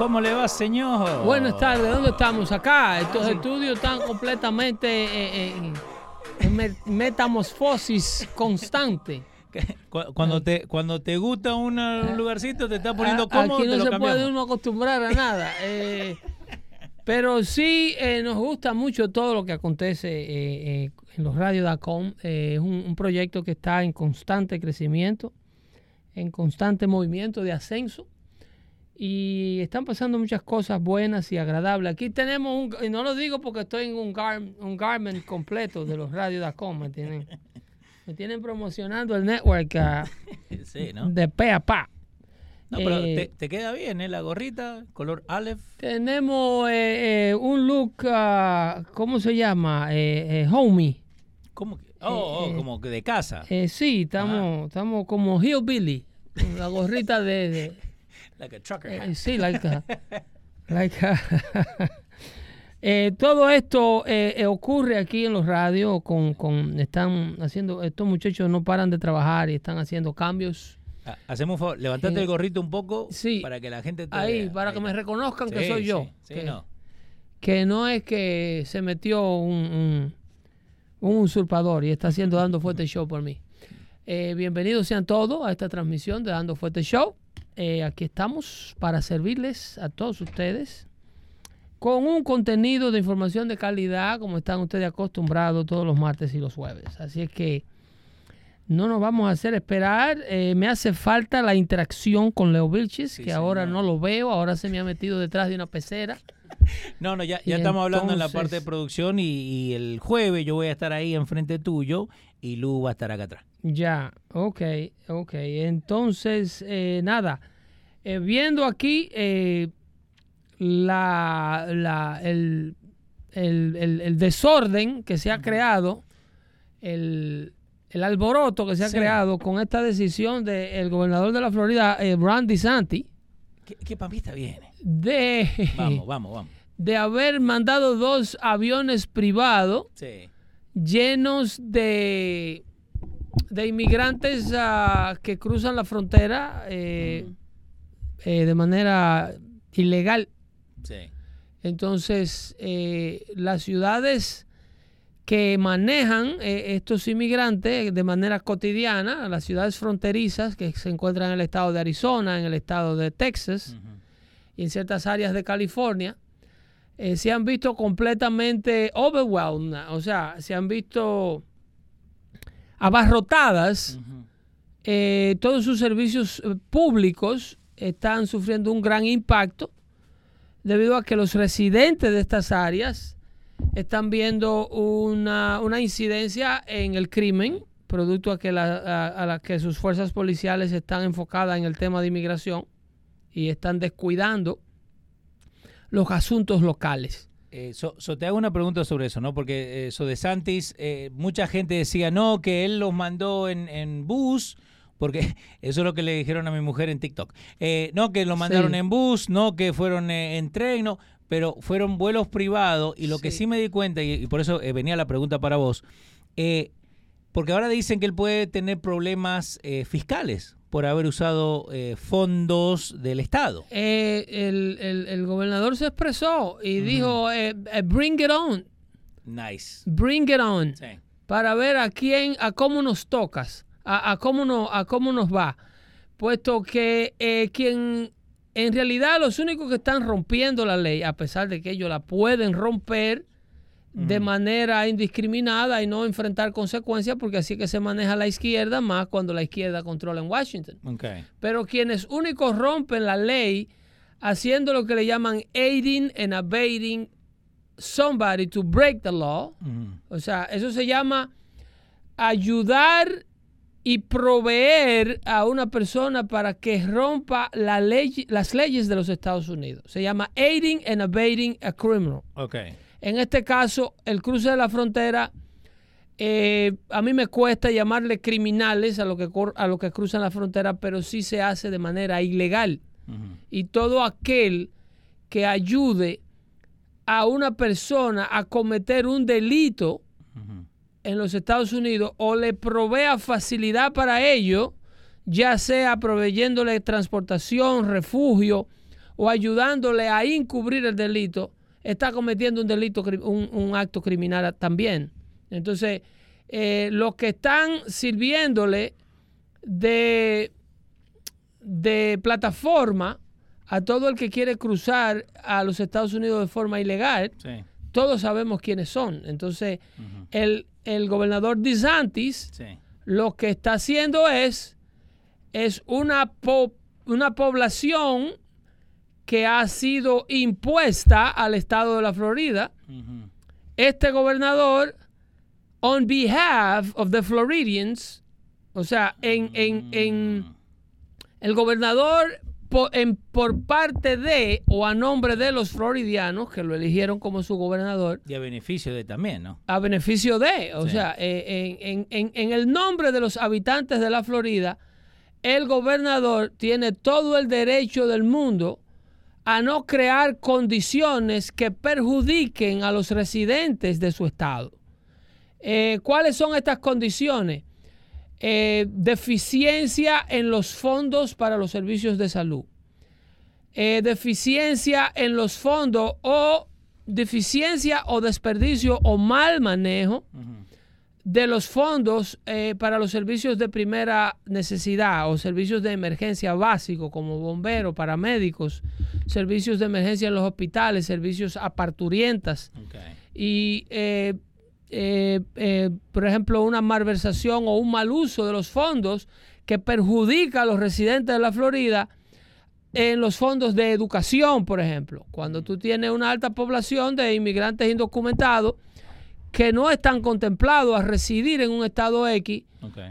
¿Cómo le va, señor? Buenas tardes, ¿dónde estamos? Acá. Estos estudios están completamente eh, eh, en me- metamorfosis constante. Cu- Cuando te, cuando te gusta una- un lugarcito, te está poniendo cómodo, Aquí te no lo se cambiamos. puede uno acostumbrar a nada. eh, pero sí eh, nos gusta mucho todo lo que acontece eh, eh, en los radios.com. Eh, es un, un proyecto que está en constante crecimiento, en constante movimiento de ascenso. Y están pasando muchas cosas buenas y agradables. Aquí tenemos un, y no lo digo porque estoy en un, gar, un garment completo de los radios.com, ¿me tienen? Me tienen promocionando el network Sí, ¿no? de pe a pa. No, pero Eh, te, te queda bien, ¿eh? La gorrita, color Aleph. Tenemos eh, eh, un look, ah, ¿cómo se llama? Eh, eh, homie. ¿Cómo que? Oh, oh, como que de casa. Eh, sí, estamos, estamos como hillbilly. con La gorrita de... de- like a trucker eh, sí, like a- like a- Eh, todo esto eh, eh, ocurre aquí en los radios con, con están haciendo estos muchachos no paran de trabajar y están haciendo cambios Ah, Hacemos un favor, levantate el gorrito un poco sí. para que la gente te ahí vea. para que me reconozcan que soy yo sí, que, no. que no es que se metió un, un, un usurpador y está haciendo Dando Fuerte Show por mí. Bienvenidos sean todos a esta transmisión de Dando Fuerte Show. Eh, aquí estamos para servirles a todos ustedes con un contenido de información de calidad como están ustedes acostumbrados todos los martes y los jueves. Así es que no nos vamos a hacer esperar. Eh, me hace falta la interacción con Leo Vilchis, Sí, que ahora no lo veo, ahora se me ha metido detrás de una pecera. No, no, ya, estamos hablando en la parte de producción y, y el jueves yo voy a estar ahí enfrente tuyo y Lu va a estar acá atrás. Ya, ok, ok. Entonces, eh, nada, eh, viendo aquí eh, la, la- el, el- el- el desorden que se ha creado, el, el alboroto que se ha Sí. creado con esta decisión del gobernador de la Florida, eh, Ron DeSantis, ¿Qué, qué papista viene? de, Vamos, vamos, vamos. de haber mandado dos aviones privados Sí. llenos de, de inmigrantes ah, que cruzan la frontera eh, eh, de manera ilegal. Sí. Entonces, eh, las ciudades que manejan estos inmigrantes de manera cotidiana, las ciudades fronterizas que se encuentran en el estado de Arizona, en el estado de Texas y en ciertas áreas de California, se han visto completamente overwhelmed, o sea, se han visto abarrotadas. Eh, todos sus servicios eh, públicos están sufriendo un gran impacto debido a que los residentes de estas áreas están viendo una, una incidencia en el crimen, producto a que, la, a, a la que sus fuerzas policiales están enfocadas en el tema de inmigración y están descuidando los asuntos locales. Eh, so, so te hago una pregunta sobre eso, ¿no? Porque eh, so de Santis, eh, mucha gente decía, no, que él los mandó en, en bus, porque eso es lo que le dijeron a mi mujer en TikTok. Eh, no, que lo mandaron Sí. en bus, no, que fueron eh, en tren, no, pero fueron vuelos privados. Y lo que Sí. me di cuenta, y, y por eso venía la pregunta para vos, porque ahora dicen que él puede tener problemas fiscales por haber usado eh, fondos del Estado. Eh, el, el- el gobernador se expresó y dijo, eh, eh, bring it on, Nice. bring it on. Sí. para ver a quién, a cómo nos tocas, a, a cómo, no, a cómo nos va. Puesto que eh, quien, en realidad los únicos que están rompiendo la ley, a pesar de que ellos la pueden romper de manera indiscriminada y no enfrentar consecuencias, porque así es que se maneja la izquierda, más cuando la izquierda controla en Washington. Pero quienes únicos rompen la ley haciendo lo que le llaman aiding and abetting somebody to break the law, o sea, eso se llama ayudar y proveer a una persona para que rompa la ley, las leyes de los Estados Unidos. Se llama aiding and abetting a criminal. En este caso, el cruce de la frontera, eh, a mí me cuesta llamarle criminales a lo, que, a lo que cruzan la frontera, pero sí se hace de manera ilegal. Y todo aquel que ayude a una persona a cometer un delito en los Estados Unidos o le provea facilidad para ello, ya sea proveyéndole transportación, refugio o ayudándole a encubrir el delito, está cometiendo un delito, un, un acto criminal también. Entonces, eh, los que están sirviéndole de, de plataforma a todo el que quiere cruzar a los Estados Unidos de forma ilegal, Sí, todos sabemos quiénes son. Entonces, el, el gobernador DeSantis sí. lo que está haciendo es, es una, po- una población que ha sido impuesta al estado de la Florida. Este gobernador, on behalf of the Floridians, o sea, en, en, en el gobernador po- en- por parte de o a nombre de los floridianos que lo eligieron como su gobernador, Y a beneficio de también, ¿no? a beneficio de, o Sí. sea, eh, en, en- en- en el nombre de los habitantes de la Florida, el gobernador tiene todo el derecho del mundo a no crear condiciones que perjudiquen a los residentes de su estado. Eh, ¿Cuáles son estas condiciones? Eh, deficiencia en los fondos para los servicios de salud. Eh, deficiencia en los fondos o deficiencia o desperdicio o mal manejo de los fondos eh, para los servicios de primera necesidad o servicios de emergencia básicos como bomberos, paramédicos, servicios de emergencia en los hospitales, servicios a parturientas y, eh, eh, eh, por ejemplo, una malversación o un mal uso de los fondos que perjudica a los residentes de la Florida en los fondos de educación, por ejemplo. Cuando tú tienes una alta población de inmigrantes indocumentados que no están contemplados a residir en un estado X,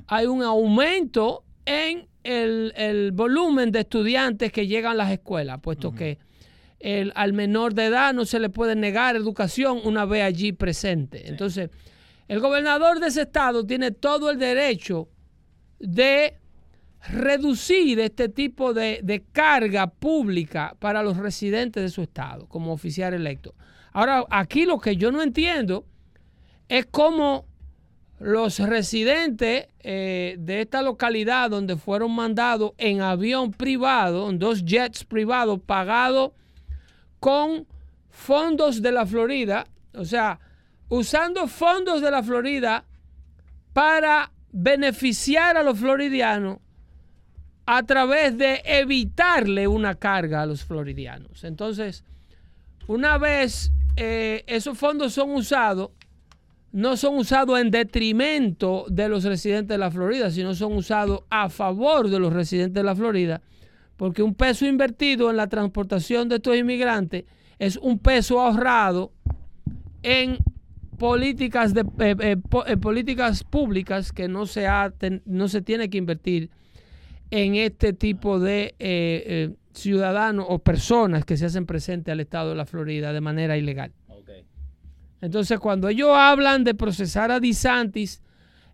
hay un aumento en el, el volumen de estudiantes que llegan a las escuelas, puesto que el- al menor de edad no se le puede negar educación una vez allí presente. Entonces, el gobernador de ese estado tiene todo el derecho de reducir este tipo de, de carga pública para los residentes de su estado como oficial electo. Ahora, aquí lo que yo no entiendo es cómo los residentes eh, de esta localidad donde fueron mandados en avión privado, en dos jets privados pagados con fondos de la Florida, o sea, usando fondos de la Florida para beneficiar a los floridianos a través de evitarle una carga a los floridianos. Entonces, una vez eh, esos fondos son usados, no son usados en detrimento de los residentes de la Florida, sino son usados a favor de los residentes de la Florida, porque un peso invertido en la transportación de estos inmigrantes es un peso ahorrado en políticas de eh, eh, eh, políticas públicas que no se ha no se tiene que invertir en este tipo de ciudadanos o personas que se hacen presentes al estado de la Florida de manera ilegal. Entonces, cuando ellos hablan de procesar a DeSantis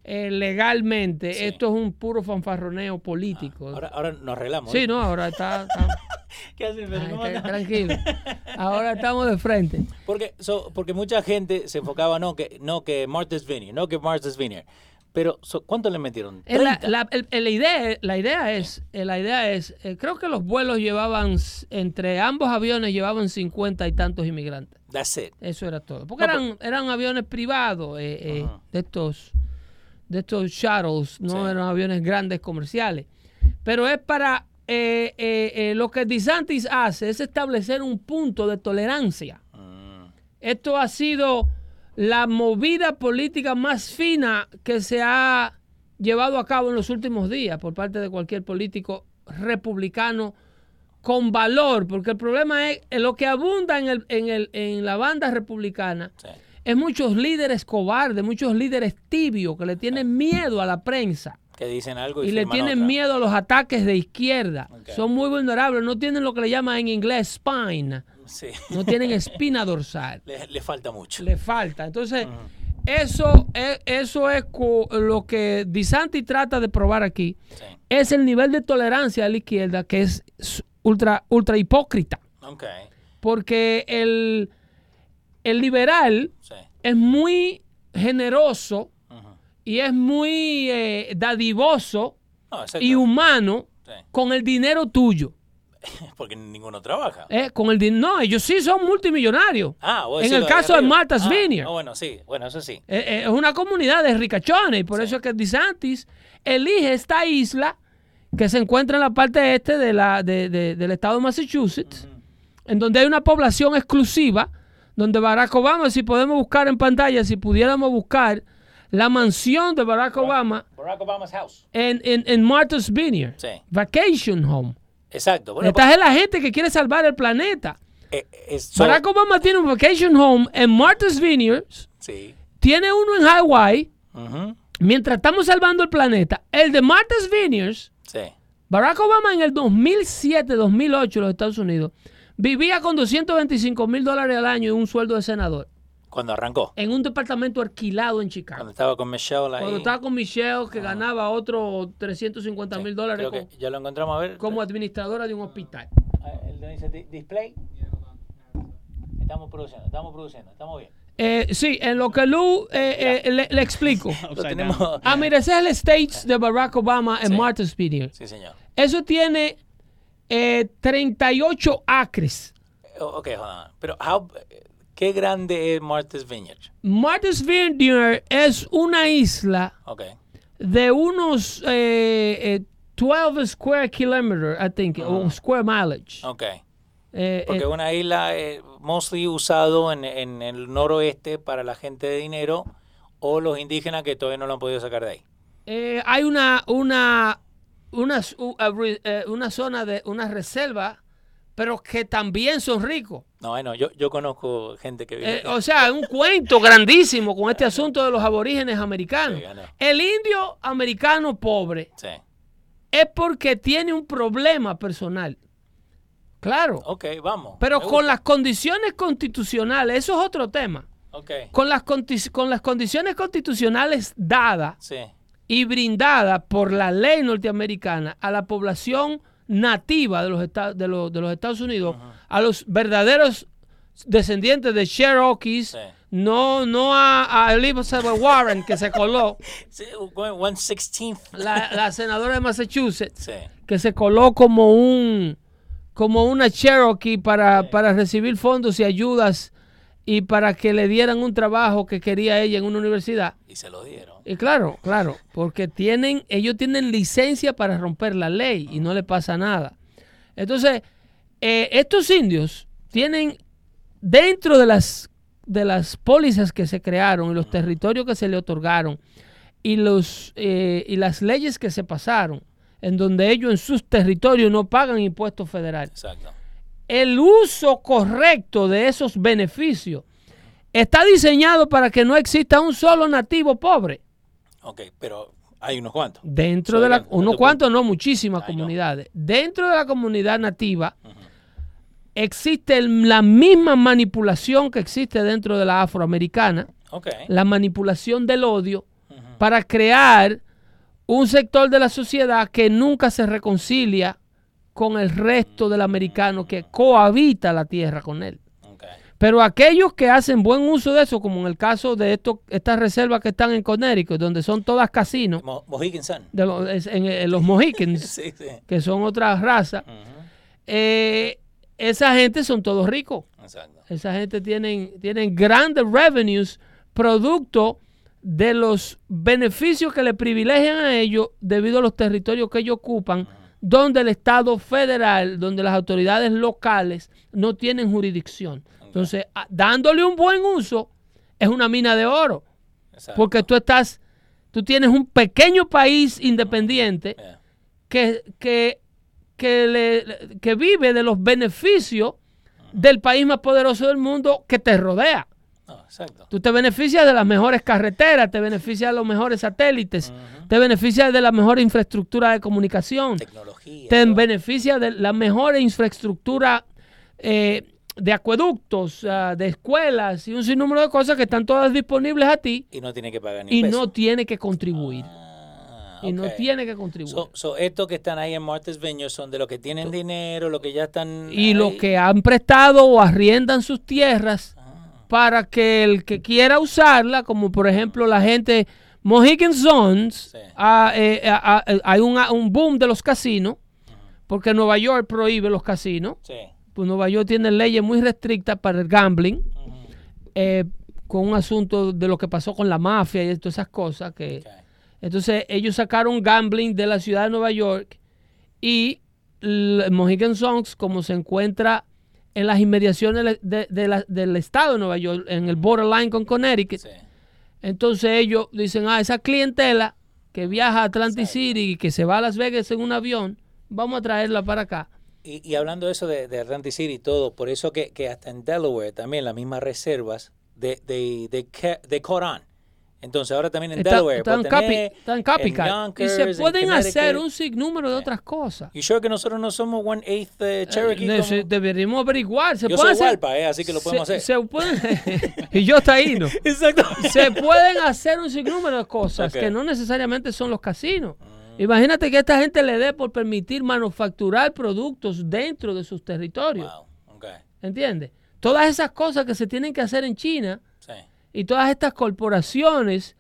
eh, legalmente, Sí. esto es un puro fanfarroneo político. Ahora, ahora nos arreglamos. sí, ¿eh? no, ahora está, está- ¿Qué haces, tranquilo. Ahora estamos de frente. Porque, so- porque mucha gente se enfocaba, no, que, no, que Martha's Vineyard, no, que Martha's Vineyard. Pero, ¿cuánto le metieron? Eh, La, 30. la- el- el- la idea, la idea es, eh, la idea es eh, creo que los vuelos llevaban, entre ambos aviones llevaban 50 y tantos inmigrantes. That's it. Eso era todo. Porque No, eran, eran aviones privados eh, eh, de estos de estos shuttles, no Sí. eran aviones grandes comerciales. Pero es para lo que DeSantis hace es establecer un punto de tolerancia. Mm, Esto ha sido la movida política más fina que se ha llevado a cabo en los últimos días por parte de cualquier político republicano con valor, porque el problema es lo que abunda en, el, en, el, en la banda republicana sí. es muchos líderes cobardes, muchos líderes tibios que le tienen miedo a la prensa Que dicen algo y, y le tienen otra. miedo a los ataques de izquierda. Son muy vulnerables, no tienen lo que le llaman en inglés spine, Sí. no tienen espina dorsal Le, le falta mucho. le falta. Entonces, eso es, eso es lo que Disanti trata de probar aquí. Sí. Es el nivel de tolerancia de la izquierda que es ultra, ultra hipócrita. Porque el, el liberal Sí. es muy generoso y es muy eh, dadivoso y humano Sí. con el dinero tuyo. Porque ninguno trabaja. Eh, con el din- no, ellos sí son multimillonarios. Ah, en el de caso de arriba. Martha's Ah, Vineyard. ah, bueno, sí, bueno, eso sí. Eh, eh, es una comunidad de ricachones y por eso es que DeSantis elige esta isla que se encuentra en la parte este de la, de- de- del estado de Massachusetts, en donde hay una población exclusiva, donde Barack Obama, si podemos buscar en pantalla, si pudiéramos buscar la mansión de Barack Obama Barack Obama's house. en, en, en Martha's Vineyard, Sí. Vacation Home. Exacto. Bueno, Esta es la gente que quiere salvar el planeta. eh, so- Barack Obama tiene un Vacation Home en Martha's Vineyard, Sí. tiene uno en Hawaii, Ujú, Mientras estamos salvando el planeta, el de Martha's Vineyards, Sí. Barack Obama en el 2007-2008 en los Estados Unidos vivía con 225 mil dólares al año y un sueldo de senador Cuando arrancó. en un departamento alquilado en Cuando Chicago. estaba con Michelle ahí. Cuando estaba con Michelle, que ganaba otros 350 mil dólares Creo que co- ya lo encontramos a ver. como administradora de un hospital. Ah, El de dice di- display. Estamos produciendo, estamos produciendo, estamos bien. Eh, sí, en lo que Lu eh, eh, le, le explico. Lo tenemos. Ah, mira, ese es el States de Barack Obama en Sí. Martha's Vineyard. Sí, señor. Eso tiene eh, 38 acres. Ok, hold on. Pero, how- ¿qué grande es Martha's Vineyard? Martha's Vineyard es una isla de unos eh, eh, 12 square kilometers, I think, o square mileage. Ok. Eh, Porque eh, es una isla eh, mostly usado en, en el noroeste para la gente de dinero o los indígenas que todavía no lo han podido sacar de ahí. eh, hay una, una, una, s- u- a re- eh, una zona de una reserva, pero que también son ricos. No, bueno, yo, yo conozco gente que vive Eh, o sea, un cuento grandísimo con este asunto de los aborígenes americanos. Sí. El indio americano pobre Sí. es porque tiene un problema personal. Claro. Ok, vamos. Pero con las condiciones constitucionales, eso es otro tema. Ok. Con las, con las condiciones constitucionales dadas Sí. y brindadas por la ley norteamericana a la población nativa de los, esta- de los, de los Estados Unidos, a los verdaderos descendientes de Cherokees, Sí. no, no a, a Elizabeth Warren que se coló, la, la senadora de Massachusetts, Sí. que se coló como un como una Cherokee para, para recibir fondos y ayudas y para que le dieran un trabajo que quería ella en una universidad. Y se lo dieron. Y claro, claro, porque tienen, ellos tienen licencia para romper la ley y no le pasa nada. Entonces, eh, estos indios tienen dentro de las de las pólizas que se crearon y los territorios que se le otorgaron y los eh, y las leyes que se pasaron en donde ellos en sus territorios no pagan impuestos federales Exacto. El uso correcto de esos beneficios está diseñado para que no exista un solo nativo pobre. Ok, pero hay unos cuantos. Dentro de la, unos cuantos, no muchísimas comunidades. Dentro de la comunidad nativa existe la misma manipulación que existe dentro de la afroamericana, Ok. la manipulación del odio, para crear un sector de la sociedad que nunca se reconcilia con el resto del americano que cohabita la tierra con él. Pero aquellos que hacen buen uso de eso, como en el caso de esto, estas reservas que están en Connecticut, donde son todas casinos, Mo- de los, en, en los Mohicans, Sí, sí. que son otra raza, eh, esa gente son todos ricos. Exacto. Esa gente tienen, tienen grandes revenues producto de los beneficios que le privilegian a ellos debido a los territorios que ellos ocupan, donde el Estado federal, donde las autoridades locales no tienen jurisdicción. Entonces, a- dándole un buen uso, es una mina de oro, Exacto. porque tú estás, tú tienes un pequeño país independiente Yeah. que, que, que, le- que vive de los beneficios del país más poderoso del mundo que te rodea. No, exacto. Tú te beneficias de las mejores carreteras, te beneficias de los mejores satélites, te beneficias de la mejor infraestructura de comunicación, Tecnología. te beneficias de la mejor infraestructura eh, de acueductos, ah, de escuelas y un sinnúmero de cosas que están todas disponibles a ti Y no tiene que pagar ni y peso. no tiene que contribuir. Ah, Y no tiene que contribuir. So, so, estos que están ahí en Martha's Vineyard son de los que tienen dinero, los que ya están. y los ahí. que han prestado o arriendan sus tierras para que el que quiera usarla, como por ejemplo la gente Mohegan Sons, Sí. ah, eh, ah, ah, eh, hay un, un boom de los casinos, porque Nueva York prohíbe los casinos. Sí. Pues Nueva York tiene leyes muy restrictas para el gambling, eh, con un asunto de lo que pasó con la mafia y todas esas cosas. que. Entonces ellos sacaron gambling de la ciudad de Nueva York y el Mohegan Songs, como se encuentra en las inmediaciones de- de la- del estado de Nueva York, en el borderline con Connecticut, Sí. entonces ellos dicen, ah, esa clientela que viaja a Atlantic Exacto. City y que se va a Las Vegas en un avión, vamos a traerla para acá. Y, y hablando de eso de, de Atlantic City y todo, por eso que, que hasta en Delaware también las mismas reservas de, de, de, ca- de Coran. Entonces ahora también en Está- Delaware. están están en copycat. Y Yonkers, se en pueden hacer un sinnúmero de otras cosas. Y sure que nosotros no somos one eighth eh, Cherokee. Eh, como- deberíamos averiguar. Se Yo soy hacer- Walpa, eh, así que lo podemos se, hacer. se pueden, y yo está ahí, ¿no? Exacto. Se pueden hacer un sinnúmero de cosas que no necesariamente son los casinos. Mm. Imagínate que esta gente le dé por permitir manufacturar productos dentro de sus territorios. Wow. Ok. ¿Entiendes? Todas esas cosas que se tienen que hacer en China Sí. Y todas estas corporaciones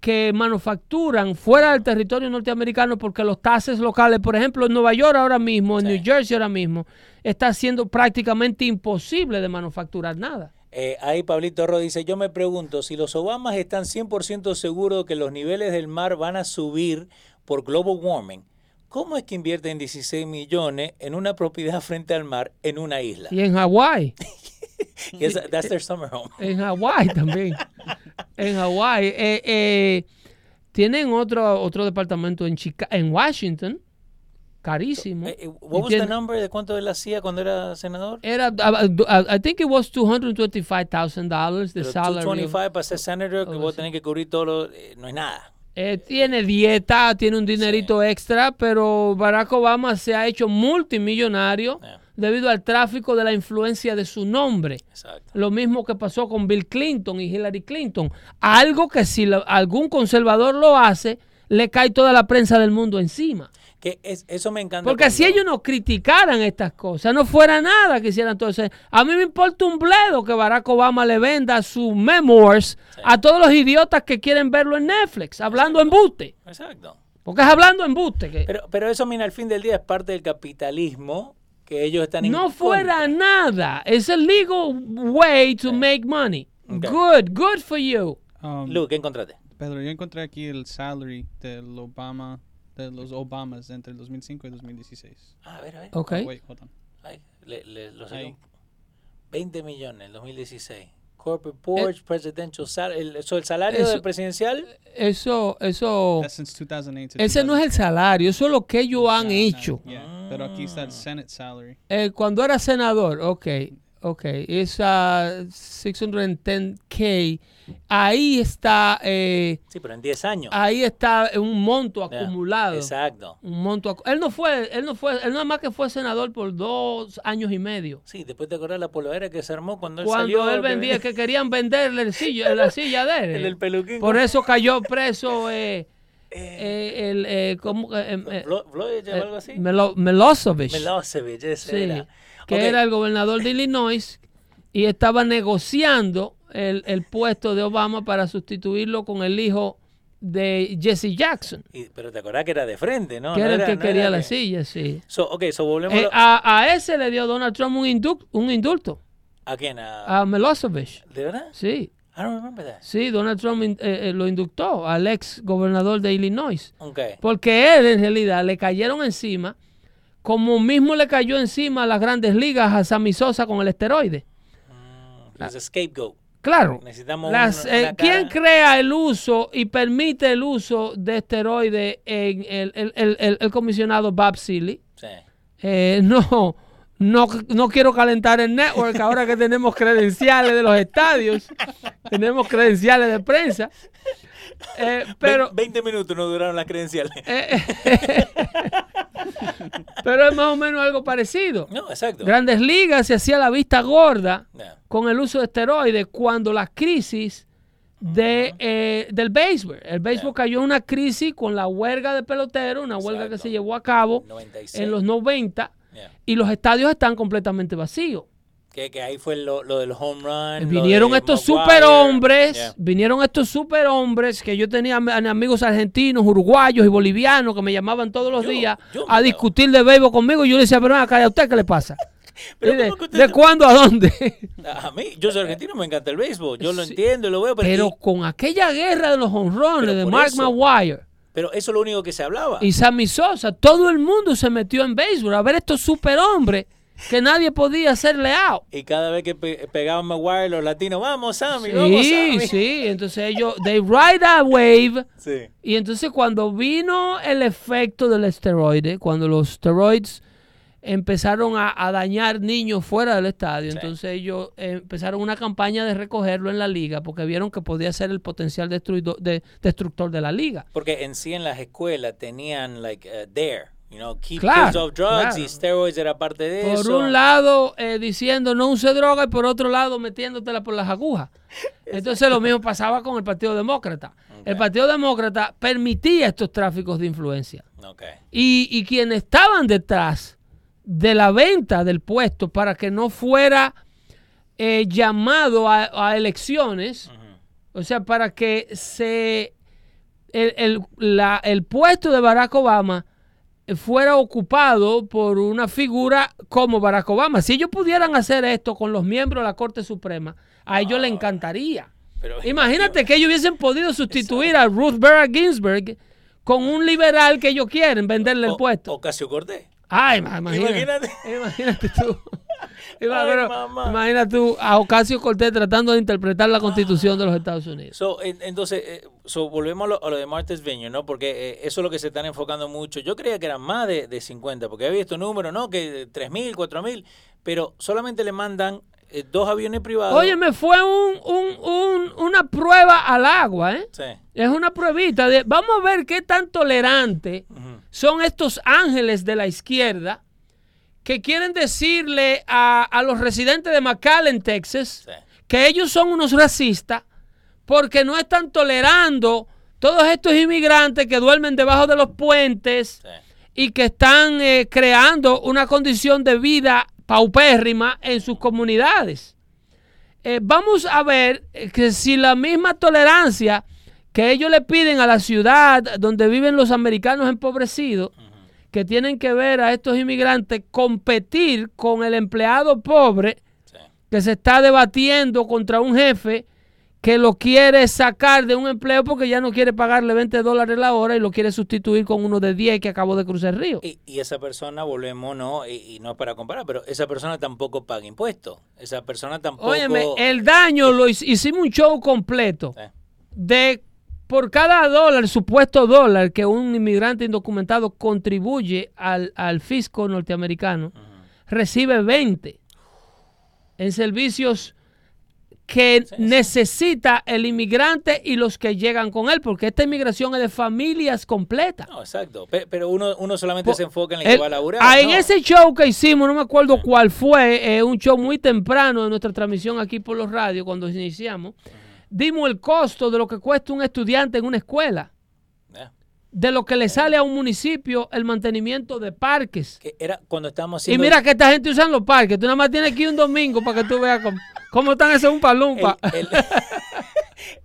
que manufacturan fuera del territorio norteamericano porque los taxes locales, por ejemplo, en Nueva York ahora mismo, en Sí. New Jersey ahora mismo, está siendo prácticamente imposible de manufacturar nada. Eh, ahí Pablito Ro dice, yo me pregunto si los Obamas están 100% seguros que los niveles del mar van a subir por global warming. ¿Cómo es que invierten 16 millones en una propiedad frente al mar en una isla? Y en Hawái, That's their summer home. en Hawái también. en Hawái. eh, eh, tienen otro, otro departamento en, Chica en Washington, carísimo. Eh, eh, what was the tiene- number de cuánto él hacía cuando era senador? Era, I, I- think it was $225,000 the Pero salary. of- 225 para ser senator, que vos tenés que cubrir todo lo... eh, no es nada. Eh, tiene dieta, tiene un dinerito extra, pero Barack Obama se ha hecho multimillonario Yeah. Debido al tráfico de la influencia de su nombre. Exacto. Lo mismo que pasó con Bill Clinton y Hillary Clinton. Algo que si algún conservador lo hace, le cae toda la prensa del mundo encima. Que es, eso me encanta. Porque si ellos no criticaran estas cosas, no fuera nada que hicieran todo eso. A mí me importa un bledo que Barack Obama le venda sus memoirs a todos los idiotas que quieren verlo en Netflix, hablando en buste. Exacto. Porque es hablando en buste. Que Pero, pero eso, mira, al fin del día es parte del capitalismo que ellos están en no fuera contra. nada. Es el legal way to make money. Ok. Good, good for you. Um, Luke, ¿qué encontraste? Pedro, yo encontré aquí el salary del Obama, de los Obamas entre el 2005 y 2016. Ah, a ver, a ver. Ok. Wait, hold on. Ay, le, le- lo saqué Ahí. un- 20 millones en 2016. Corporate Boards, Presidential Salary. El, eso, el salario Eh, Eso- del presidencial. Eso, eso. That's since 2008 to Ese no es el 2010. salario, eso es lo que ellos han hecho. yeah, Pero aquí está el Senate salary. Eh, cuando era senador, ok, ok, esa 610K, ahí está, eh, Sí, pero en 10 años. ahí está un monto acumulado. Exacto. Un monto él no fue, él no fue, él nada más que fue senador por dos años y medio. Sí, después te acordás la polvadera que se armó cuando él Cuando salió. él vendía, que querían venderle el silla, la silla de él. El del peluquín. Por eso cayó preso eh, eh, el, eh, ¿cómo, eh, eh, Vlo- Vloyer o eh, algo así. Melo- ese Sí, era. Que era el gobernador de Illinois y estaba negociando el, el puesto de Obama para sustituirlo con el hijo de Jesse Jackson, y- pero te acordás que era de frente, ¿no? que No era el que no quería la que- silla, sí. So, ok, so volvemos Eh, a, a ese le dio Donald Trump un, un indulto, a quién? A- a Milosevic, ¿De verdad? sí. I don't remember that. Sí, Donald Trump in- eh, eh, lo inductó al ex gobernador de Illinois. Ok. Porque él en realidad le cayeron encima, como mismo le cayó encima a las grandes ligas a Sammy Sosa con el esteroide. Mm, es scapegoat. Claro. Necesitamos Las, una- eh, una ¿Quién crea el uso y permite el uso de esteroide en el, el- el- el- el comisionado Bob Seeley? Sí. Eh, no, no, no quiero calentar el network ahora que tenemos credenciales de los estadios, tenemos credenciales de prensa. Eh, pero, Ve- 20 minutos no duraron las credenciales. pero es más o menos algo parecido. No, exacto. Grandes Ligas se hacía la vista gorda Yeah. con el uso de esteroides cuando la crisis de, eh, del béisbol. El béisbol Yeah. cayó en una crisis con la huelga de peloteros, una huelga que se llevó a cabo 96. en los 90 Yeah. y los estadios están completamente vacíos. Que, que ahí fue lo, lo del home run. lo Vinieron estos superhombres, Yeah. vinieron estos superhombres que yo tenía am- amigos argentinos, uruguayos y bolivianos que me llamaban todos los Yo- días yo a discutir de béisbol conmigo. Y yo le decía, pero acá, ¿y a usted qué le pasa? Pero ¿De, ¿cómo que usted de no- cuándo a dónde? A mí, yo soy argentino, me encanta el béisbol. Yo lo Sí. entiendo y lo veo, pero, Pero y- con aquella guerra de los honrones de Mark eso. Maguire pero eso es lo único que se hablaba. y Sammy Sosa, todo el mundo se metió en béisbol a ver estos superhombres que nadie podía hacerle out. Y cada vez que pe- pegaban Maguire, los latinos, vamos, Sammy, vamos, Sí, Sammy. sí, entonces ellos, they ride a wave. Sí. Y entonces cuando vino el efecto del esteroide, cuando los steroids empezaron a, a dañar niños fuera del estadio, Sí. entonces ellos empezaron una campaña de recogerlo en la liga porque vieron que podía ser el potencial destruido- de- destructor de la liga. Porque en sí en las escuelas tenían, like, uh, dare, you know, keep Claro, kids off drugs claro. y steroids era parte de Por eso. un lado eh, diciendo no use droga y por otro lado metiéndotela por las agujas. Entonces lo mismo pasaba con el Partido Demócrata. El. Partido Demócrata permitía estos tráficos de influencia. Y, y quienes estaban detrás de la venta del puesto para que no fuera eh, llamado a, a elecciones, o sea, para que se el, el- la- el puesto de Barack Obama fuera ocupado por una figura como Barack Obama. Si ellos pudieran hacer esto con los miembros de la Corte Suprema, a ellos les encantaría. Pero Imagínate que ellos hubiesen podido sustituir a Ruth Bader Ginsburg con un liberal que ellos quieren venderle el O- puesto. Ocasio Cortés. Ay, ma- imagínate. Imagínate. Imagínate tú. Ay, imagina tú a Ocasio Cortés tratando de interpretar la constitución de los Estados Unidos. So, entonces, eh, so, volvemos a lo, a lo de Martha's Vineyard, ¿no? Porque eh, eso es lo que se están enfocando mucho. Yo creía que eran más de, de 50, porque había visto números, ¿no? Que 3.000, 4.000, pero solamente le mandan eh, dos aviones privados. Oye, me fue un, un- un- una prueba al agua, ¿eh? Sí. Es una pruebita de, vamos a ver qué tan tolerante Ujú. son estos ángeles de la izquierda que quieren decirle a, a los residentes de McAllen, Texas, Sí. que ellos son unos racistas porque no están tolerando todos estos inmigrantes que duermen debajo de los puentes Sí. y que están eh, creando una condición de vida paupérrima en sus comunidades. Eh, vamos a ver eh, que si la misma tolerancia que ellos le piden a la ciudad donde viven los americanos empobrecidos, que tienen que ver a estos inmigrantes competir con el empleado pobre Sí. que se está debatiendo contra un jefe que lo quiere sacar de un empleo porque ya no quiere pagarle 20 dólares la hora y lo quiere sustituir con uno de 10 que acabó de cruzar el río. Y, y esa persona, volvemos, ¿no? Y, y no es para comparar, pero esa persona tampoco paga impuestos. Esa persona tampoco... Óyeme, el daño lo hic- hicimos un show completo Sí. de por cada dólar, supuesto dólar que un inmigrante indocumentado contribuye al, al fisco norteamericano, recibe 20 en servicios que necesita el inmigrante y los que llegan con él, porque esta inmigración es de familias completas. No, exacto. Pe- Pero uno, uno solamente se enfoca en el que El- va a laburar. ah, en ¿no? ese show que hicimos, no me acuerdo cuál fue, eh, un show muy temprano de nuestra transmisión aquí por los radios cuando iniciamos, dimos el costo de lo que cuesta un estudiante en una escuela, de lo que le sale a un municipio el mantenimiento de parques. Que era cuando estábamos Y mira que esta gente usa los parques, tú nada más tienes que ir un domingo para que tú veas cómo, cómo están esos un palumpa. el, el,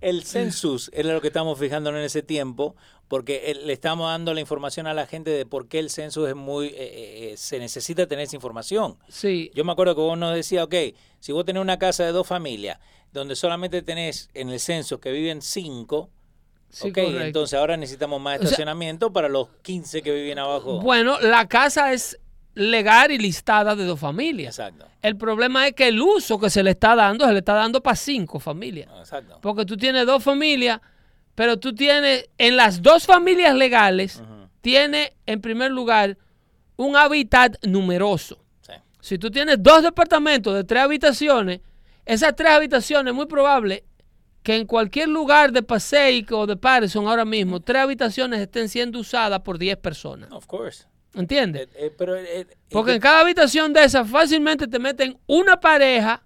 el census era lo que estamos fijando en ese tiempo, porque el- le estamos dando la información a la gente de por qué el census es muy... eh, eh, eh, se necesita tener esa información. Sí, Yo me acuerdo que vos nos decías, ok, si vos tenés una casa de dos familias, donde solamente tenés en el censo que viven cinco, sí, ok, correcto. entonces ahora necesitamos más sea- estacionamiento para los 15 que viven abajo. Bueno, la casa es legal y listada de dos familias. Exacto, El problema es que el uso que se le está dando, se le está dando para cinco familias. exacto. Porque tú tienes dos familias, pero tú tienes, en las dos familias legales, Ujú, tienes en primer lugar un hábitat numeroso. sí. Si tú tienes dos departamentos de tres habitaciones, esas tres habitaciones es muy probable que en cualquier lugar de Passaic o de Patterson ahora mismo, tres habitaciones estén siendo usadas por 10 personas. Of course. ¿Entiendes? Eh, eh, pero, eh, Porque en cada habitación de esas fácilmente te meten una pareja,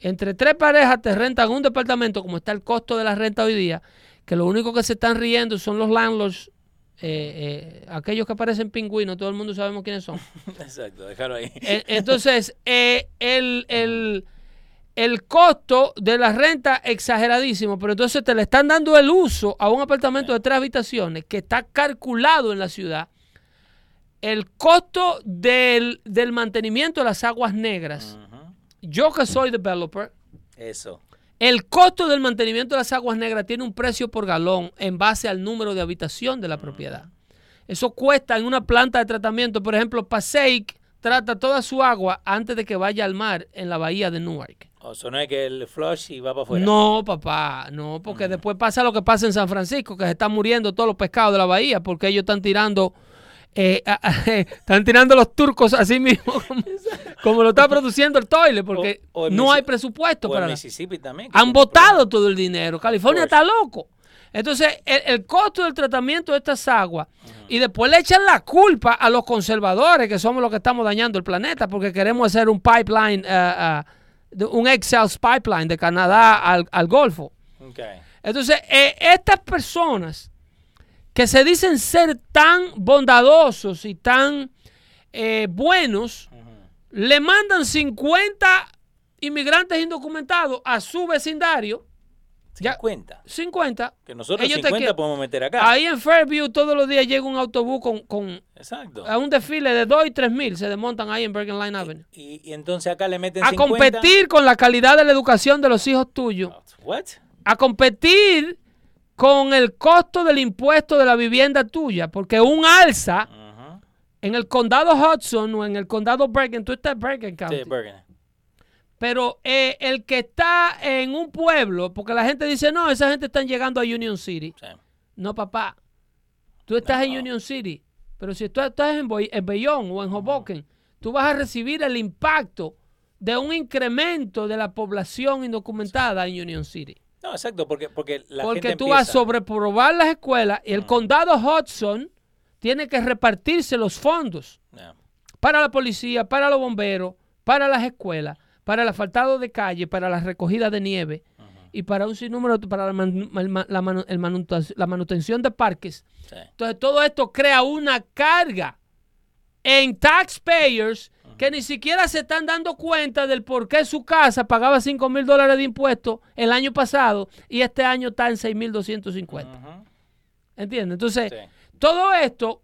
entre tres parejas te rentan un departamento, como está el costo de la renta hoy día, que lo único que se están riendo son los landlords eh, eh, aquellos que parecen pingüinos, todo el mundo sabemos quiénes son. Exacto, déjalo ahí. Eh, Entonces, el, el- el costo de la renta exageradísimo, pero entonces te le están dando el uso a un apartamento de tres habitaciones que está calculado en la ciudad. El costo del, del mantenimiento de las aguas negras. Yo que soy developer, Eso. el costo del mantenimiento de las aguas negras tiene un precio por galón en base al número de habitación de la propiedad. Eso cuesta en una planta de tratamiento. Por ejemplo, Passaic trata toda su agua antes de que vaya al mar en la bahía de Newark. O no es que el flush y va para afuera. No, papá, no, porque después pasa lo que pasa en San Francisco, que se están muriendo todos los pescados de la bahía, porque ellos están tirando, eh, a- a- están tirando los turcos así mismo, como, como lo está produciendo el toile, porque O- o el no hay presupuesto O para Mississippi también. han problemas. todo el dinero. California está loco. Entonces, el, el costo del tratamiento de estas aguas, y después le echan la culpa a los conservadores, que somos los que estamos dañando el planeta, porque queremos hacer un pipeline, eh, eh, de- un Excels pipeline de Canadá al, al Golfo. Entonces, eh, estas personas que se dicen ser tan bondadosos y tan eh, buenos, le mandan 50 inmigrantes indocumentados a su vecindario. Ya- 50. 50. Que nosotros Ellos te 50 quieren- podemos meter acá. Ahí en Fairview todos los días llega un autobús con, con Exacto. a un desfile de 2 y 3 mil. Se desmontan ahí en Bergen Line Avenue. Y, y entonces acá le meten A 50. competir con la calidad de la educación de los hijos tuyos. What? a competir con el costo del impuesto de la vivienda tuya, porque un alza en el condado Hudson o en el condado Bergen, tú estás en Bergen County, Sí, Bergen. Pero eh, el que está en un pueblo, porque la gente dice, no, esa gente están llegando a Union City. Sí. No, papá, tú estás en. Union City, pero si tú estás en, Boy- en Bayonne o en Hoboken, tú vas a recibir el impacto de un incremento de la población indocumentada en Union City. No, exacto, porque, porque la Porque gente tú vas a sobreprobar las escuelas y el condado Hudson tiene que repartirse los fondos No. para la policía, para los bomberos, para las escuelas, para el asfaltado de calle, para la recogida de nieve y para un sinnúmero, para la, man- la manu- el manutención- la manutención de parques. Sí. Entonces todo esto crea una carga en taxpayers que ni siquiera se están dando cuenta del por qué su casa pagaba 5 mil dólares de impuestos el año pasado y este año está en 6 mil 250. Ujú. ¿Entiendes? Entonces, Sí. todo esto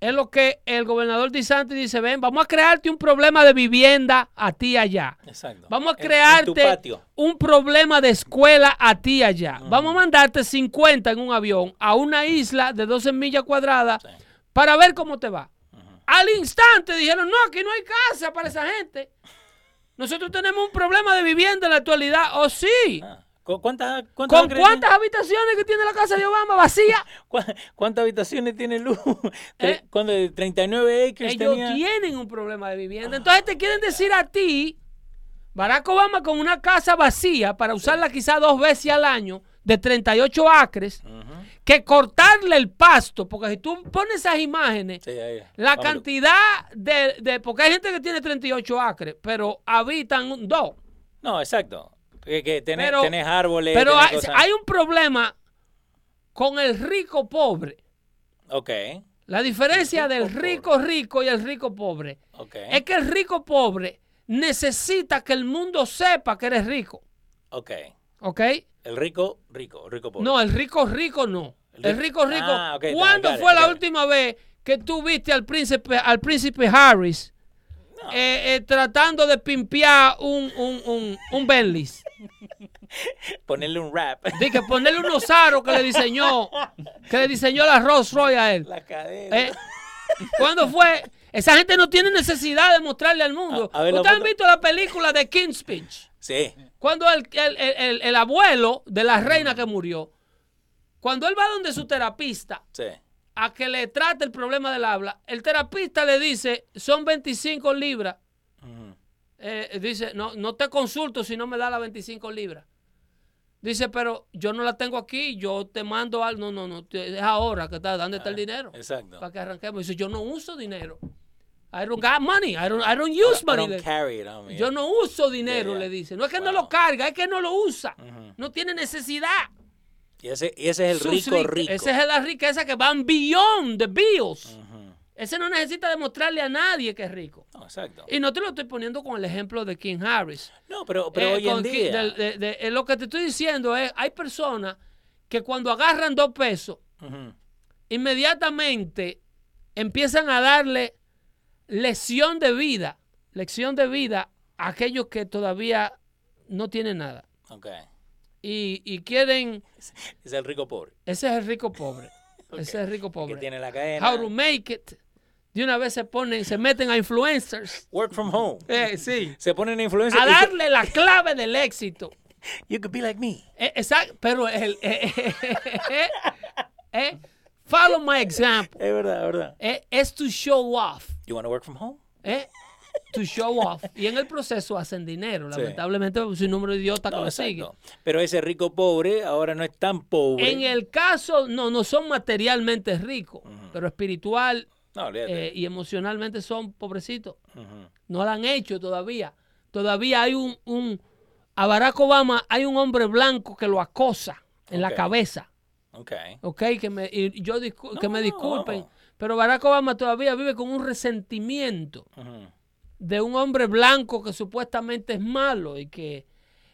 es lo que el gobernador DeSantis dice, ven, vamos a crearte un problema de vivienda a ti allá. Exacto. Vamos a En- en tu crearte un problema de escuela a ti allá. Vamos a mandarte 50 en un avión a una isla de 12 millas cuadradas Sí. para ver cómo te va. Al instante dijeron, no, aquí no hay casa para esa gente. Nosotros tenemos un problema de vivienda en la actualidad. ¿O sí? Ah. ¿Cu- ¿Cuántas, cuántas ¿Con cuántas habitaciones que tiene la casa de Obama vacía? ¿Cu- ¿Cuántas habitaciones tiene Luz? Eh, ¿Cuándo? 39 acres Ellos tenía? tienen un problema de vivienda. Entonces te quieren decir a ti, Barack Obama con una casa vacía para usarla quizá dos veces al año de 38 acres, Ujú. que cortarle el pasto, porque si tú pones esas imágenes, Sí, ahí. la Vámonos. cantidad de, de- porque hay gente que tiene 38 acres, pero habitan dos. No, exacto. Que, que tenés, Pero- tenés árboles. Pero tenés hay, cosas. hay un problema con el rico pobre. Ok, La diferencia rico del rico rico y el rico pobre. ok. Es que el rico pobre necesita que el mundo sepa que eres rico. Ok. ¿Ok? El rico, rico, rico pobre. No, el rico rico no. El El rico- rico rico. Ah, ok, ¿Cuándo fue la última vez que tú viste al príncipe, al príncipe Harris. Eh, eh, tratando de pimpear un, un, un, un Bentley? Ponerle un rap. Que ponerle unos aros que le diseñó, que le diseñó la Rolls Royce a él. La cadena. Eh, ¿Cuándo fue? Esa gente no tiene necesidad de mostrarle al mundo. A- a ver ¿Ustedes han visto la película de King's Speech? Sí. Cuando el, el- el- el- el abuelo de la reina que murió, cuando él va donde su terapista Sí. A que le trate el problema del habla, el terapista le dice, son 25 libras. Eh, dice, no, no te consulto si no me da las 25 libras. Dice, pero yo no la tengo aquí, yo te mando algo. No, no, no, es ahora que está, ¿dónde está el dinero? Exacto. Para que arranquemos. Dice, yo no uso dinero. I don't got money. I don't, I don't use I money. don't Le- carry it on me. Yo no uso dinero, Yeah, yeah. le dice. No es que no Wow. lo carga, es que no lo usa. Ujú. No tiene necesidad. Y ese, y ese es el rico rico. Esa es la riqueza que van beyond the bills. Ese no necesita demostrarle a nadie que es rico. No, exacto. Y no te lo estoy poniendo con el ejemplo de King Harris. No, pero, pero Eh, hoy en día. de- de- eh, lo que te estoy diciendo es, hay personas que cuando agarran dos pesos, inmediatamente empiezan a darle lección de vida, lección de vida a aquellos que todavía no tienen nada. Ok. Y, y quieren, Es el rico pobre. ese es el rico pobre, ese es el rico Que pobre. tiene la cadena. How to make it. De una vez se ponen, se meten a influencers. Work from home. Eh, sí. Se ponen influencia. A darle la clave del éxito. You could be like me. Eh, exacto, pero el, eh, eh, eh, follow my example. Es verdad, es verdad. Eh, es to show off. You want to work from home? eh, to show off. Y en el proceso hacen dinero. Lamentablemente, un número de que No, lo sigue. exacto. Pero ese rico pobre ahora no es tan pobre. En el caso, no, no son materialmente ricos, pero espiritual No, eh, y emocionalmente son pobrecitos. No lo han hecho todavía. Todavía hay un, un- a Barack Obama hay un hombre blanco que lo acosa en la cabeza. Ok. ¿ok? Que me, y yo discu- que me disculpen, pero Barack Obama todavía vive con un resentimiento. De un hombre blanco que supuestamente es malo y que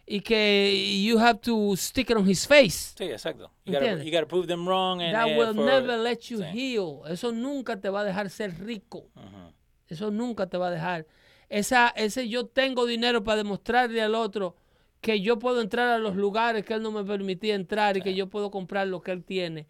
y que you have to stick it on his face. Sí, exacto. You gotta, you gotta prove them wrong. And, That eh, will for- never let you sí. heal. Eso nunca te va a dejar ser rico. Eso nunca te va a dejar. Esa, ese yo tengo dinero para demostrarle al otro que yo puedo entrar a los lugares que él no me permitía entrar y que yo puedo comprar lo que él tiene.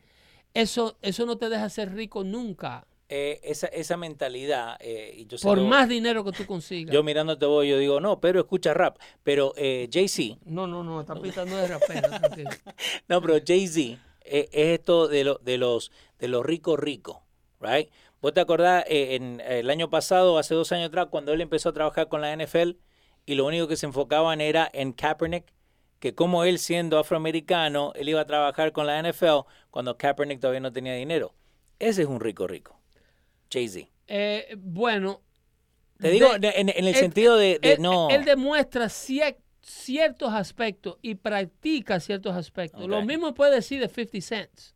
Eso, eso no te deja ser rico nunca. Eh, esa, esa mentalidad, eh, y yo Por más dinero que tú consigas. Yo mirándote vos, yo digo, no, pero escucha rap. Pero eh, Jay-Z, no, no, no, esta pista no es rapero. no, pero Jay-Z eh, es esto de, lo- de los de los ricos ricos, right? ¿Vos te acordás eh, en el año pasado, hace dos años atrás, cuando él empezó a trabajar con la NFL y lo único que se enfocaban era en Kaepernick? Que como él siendo afroamericano, él iba a trabajar con la NFL cuando Kaepernick todavía no tenía dinero. Ese es un rico rico. Jay-Z. Eh, bueno. Te digo de- en, en el él- sentido de, de él, no... él demuestra cier- ciertos aspectos y practica ciertos aspectos. Lo mismo puede decir de 50 Cents.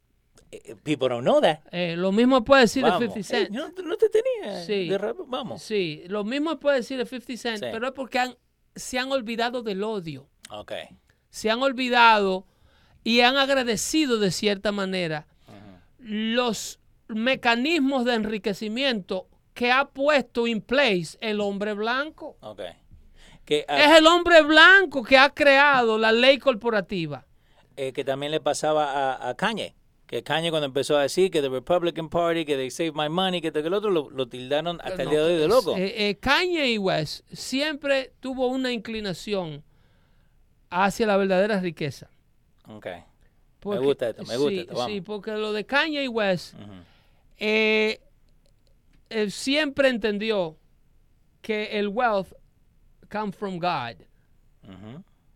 eh, People don't know that. Eh, lo mismo puede decir Vamos. de 50 Ey, Cent. no, no te tenía. Sí. de rap- vamos. Sí, lo mismo puede decir de 50 Cent, Sí. pero es porque han- se han olvidado del odio. Ok. Se han olvidado y han agradecido de cierta manera los mecanismos de enriquecimiento que ha puesto en place el hombre blanco. Que, ah, Es el hombre blanco que ha creado la ley corporativa. eh, que también le pasaba a, a Kanye. Que Kanye cuando empezó a decir que the Republican Party, que they save my money, que que el otro, lo, lo tildaron hasta el día de hoy de loco. eh, eh, Kanye West siempre tuvo una inclinación hacia la verdadera riqueza. ok. Porque- gusta esto, me gusta sí, esto, vamos. Sí, porque lo de Kanye West. Eh, él siempre entendió que el wealth come from God.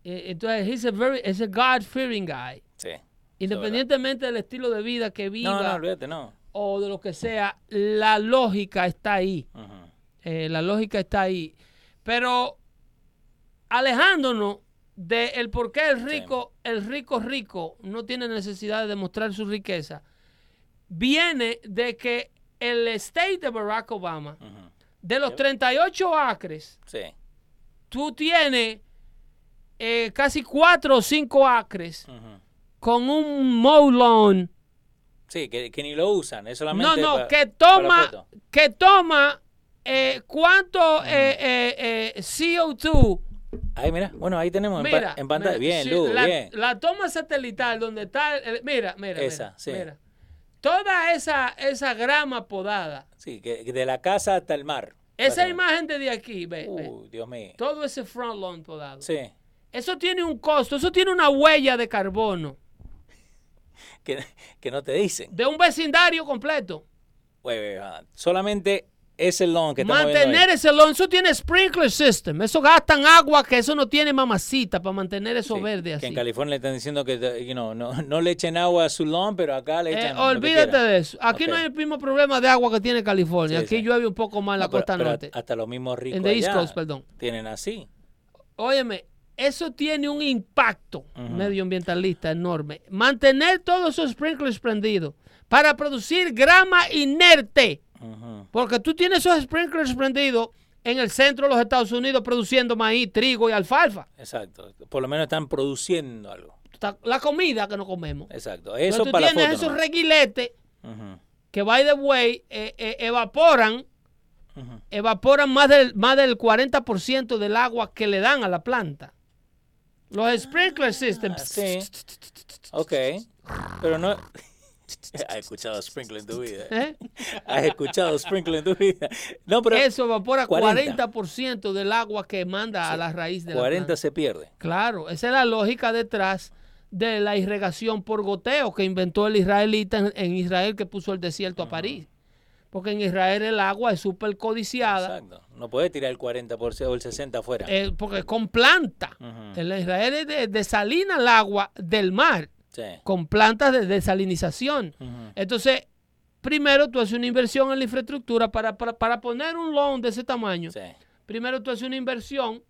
Eh, Entonces, he's a very, he's a God-fearing guy. Sí. Independientemente del estilo de vida que viva no, olvídate, no. o de lo que sea, la lógica está ahí. Eh, la lógica está ahí. Pero alejándonos de el por qué el rico, el rico rico no tiene necesidad de demostrar su riqueza, viene de que el state de Barack Obama, Ujú. de los 38 acres, Sí. tú tienes eh, casi 4 o 5 acres Ujú. con un mow lawn. Sí, que, que ni lo usan, es solamente No, no, pa- que para toma, que toma eh, cuánto eh, eh, eh, CO2 Ahí, mira, bueno, ahí tenemos en, pa- Mira, en pantalla. mira, bien, sí, Lu, la, bien. la toma satelital donde está, el- mira, mira, Esa, mira, sí. mira. Toda esa, esa grama podada, Sí, que, de la casa hasta el mar. esa imagen de aquí, ve, ve. Uh, Dios mío. todo ese front lawn podado. Sí. Eso tiene un costo, eso tiene una huella de carbono Que, que no te dicen. de un vecindario completo. Wait, ah, solamente ese lawn que estamos Mantener ese lawn, eso tiene sprinkler system, eso gastan agua que eso no tiene mamacita para mantener eso Sí, verde Que así. en California le están diciendo que you know, no, no le echen agua a su lawn, pero acá le Eh, echan. que olvídate de eso. Aquí no hay el mismo problema de agua que tiene California. Sí, Aquí sí. llueve un poco más en la pero- costa pero norte. Hasta los mismos ricos. En the East Coast, perdón. Tienen así. Óyeme, eso tiene un impacto medioambientalista enorme. Mantener todos esos sprinklers prendidos para producir grama inerte. Porque tú tienes esos sprinklers prendidos en el centro de los Estados Unidos produciendo maíz, trigo y alfalfa. Exacto. Por lo menos están produciendo algo. La comida que no comemos. Exacto. Eso tú para tienes foto esos nomás. reguiletes que, by the way, eh, eh, evaporan, evaporan más del, más del 40% del agua que le dan a la planta. Los sprinkler Ah, systems. sí. Ok. Pero no... Has escuchado Sprinkle en tu vida. ¿eh? Has escuchado Sprinkle en tu vida. No, pero Eso evapora 40. 40%, del agua que manda a la raíz de la 40 planta. se pierde. Claro, esa es la lógica detrás de la irrigación por goteo que inventó el israelita en, en Israel que puso el desierto a París. Porque en Israel el agua es súper codiciada. Exacto. No puedes tirar el 40% o el 60% afuera. eh, porque con planta. Ujú. En Israel es de- desalina el agua del mar Sí. con plantas de desalinización. Entonces, primero tú haces una inversión en la infraestructura para, para, para poner un loan de ese tamaño. Sí. Primero tú haces una inversión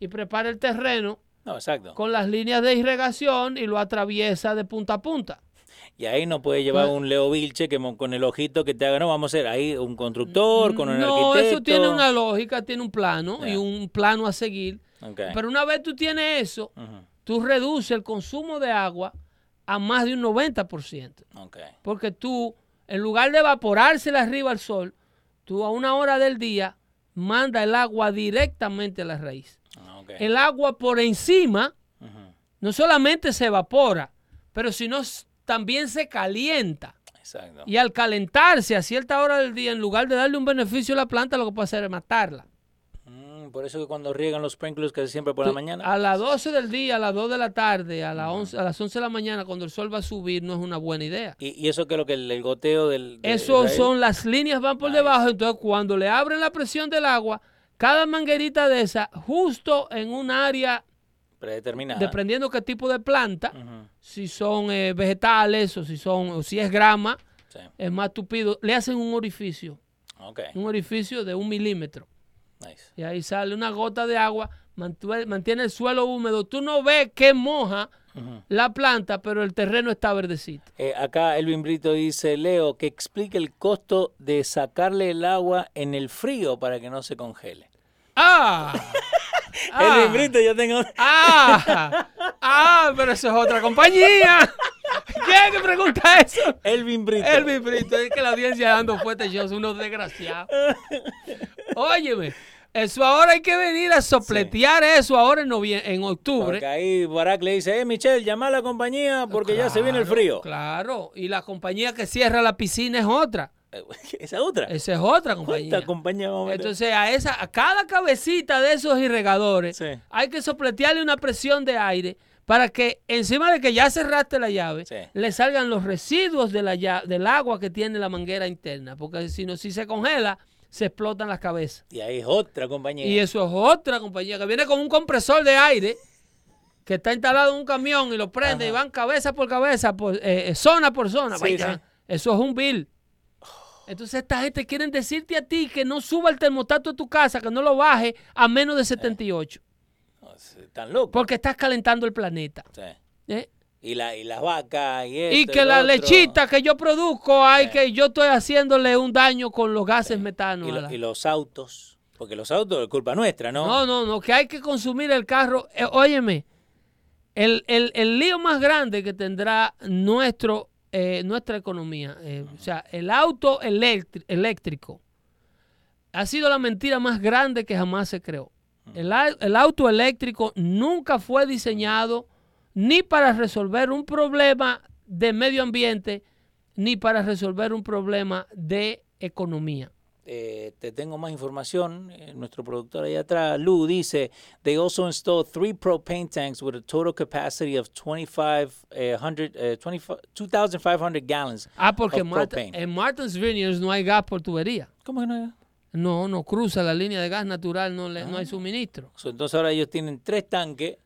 y prepara el terreno No, exacto. con las líneas de irrigación y lo atraviesa de punta a punta. Y ahí no puedes llevar un Leo Vilche que con el ojito que te haga, no, vamos a hacer ahí un constructor, con un no, arquitecto. eso tiene una lógica, tiene un plano y un plano a seguir. Pero una vez tú tienes eso, Ujú. tú reduces el consumo de agua a más de un 90%. Ok. Porque tú, en lugar de evaporársela arriba al sol, tú a una hora del día manda el agua directamente a la raíz. Ah. El agua por encima no solamente se evapora, pero sino también se calienta. Exacto. Y al calentarse a cierta hora del día, en lugar de darle un beneficio a la planta, lo que puede hacer es matarla. Por eso que cuando riegan los sprinklers casi siempre por la mañana. A las 12 del día, a las 2 de la tarde, a, las 11 a las 11 de la mañana, cuando el sol va a subir, no es una buena idea. Y, y eso que es lo que el, el goteo del... de Eso son las líneas van por debajo, entonces cuando le abren la presión del agua, cada manguerita de esa, justo en un área, Predeterminada. dependiendo qué tipo de planta, si son eh, vegetales o si son o si es grama, Sí. es más tupido, le hacen un orificio, un orificio de un milímetro. Nice. Y ahí sale una gota de agua, mantiene el suelo húmedo. Tú no ves que moja la planta, pero el terreno está verdecito. Eh, acá Elvin Brito dice, Leo, que explique el costo de sacarle el agua en el frío para que no se congele. ¡Ah! Elvin ¡Ah! Brito, yo tengo... ¡Ah! ¡Ah! Pero eso es otra compañía. ¿Quién que pregunta eso? Elvin Brito. Elvin Brito, es que la audiencia dando fuerte yo son unos desgraciados. Óyeme, eso ahora hay que venir a sopletear eso ahora en, en octubre. Porque ahí Barack le dice, eh, Michelle, llama a la compañía porque ya se viene el frío. Claro, y la compañía que cierra la piscina es otra. Esa otra. Esa es otra compañía. ¿Cuánta compañía a? Entonces a esa, a cada cabecita de esos irrigadores Sí. hay que sopletearle una presión de aire para que encima de que ya cerraste la llave, Sí. le salgan los residuos de la del agua que tiene la manguera interna. Porque si no, si se congela, se explotan las cabezas. Y ahí es otra compañía. Y eso es otra compañía que viene con un compresor de aire que está instalado en un camión y lo prende y van cabeza por cabeza, por, eh, eh, zona por zona. Sí, Vaya, sí. Eso es un bill. Entonces esta gente quieren decirte a ti que no suba el termostato de tu casa, que no lo baje a menos de 78, No, Están locos. porque estás calentando el planeta. Sí. ¿eh? Y, la, y las vacas y Y que la otro. lechita que yo produzco, hay Sí. que yo estoy haciéndole un daño con los gases metanos. Y, a lo- la- y los autos. Porque los autos es culpa nuestra, ¿no? No, no, no, que hay que consumir el carro. Eh, óyeme, el, el- el lío más grande que tendrá nuestro, eh, nuestra economía, eh, o sea, el auto eléctri- eléctrico, ha sido la mentira más grande que jamás se creó. El, au- el auto eléctrico nunca fue diseñado ni para resolver un problema de medio ambiente, ni para resolver un problema de economía. Eh, te tengo más información. Eh, nuestro productor ahí atrás, Lou, dice, they also installed three propane tanks with a total capacity of 2500, eh, 25 2,500 gallons. Ah, porque of Marta- propane. en Martins Vineyards no hay gas por tubería. ¿Cómo que no hay? No, no cruza la línea de gas natural, no, le- no hay suministro. So, entonces ahora ellos tienen tres tanques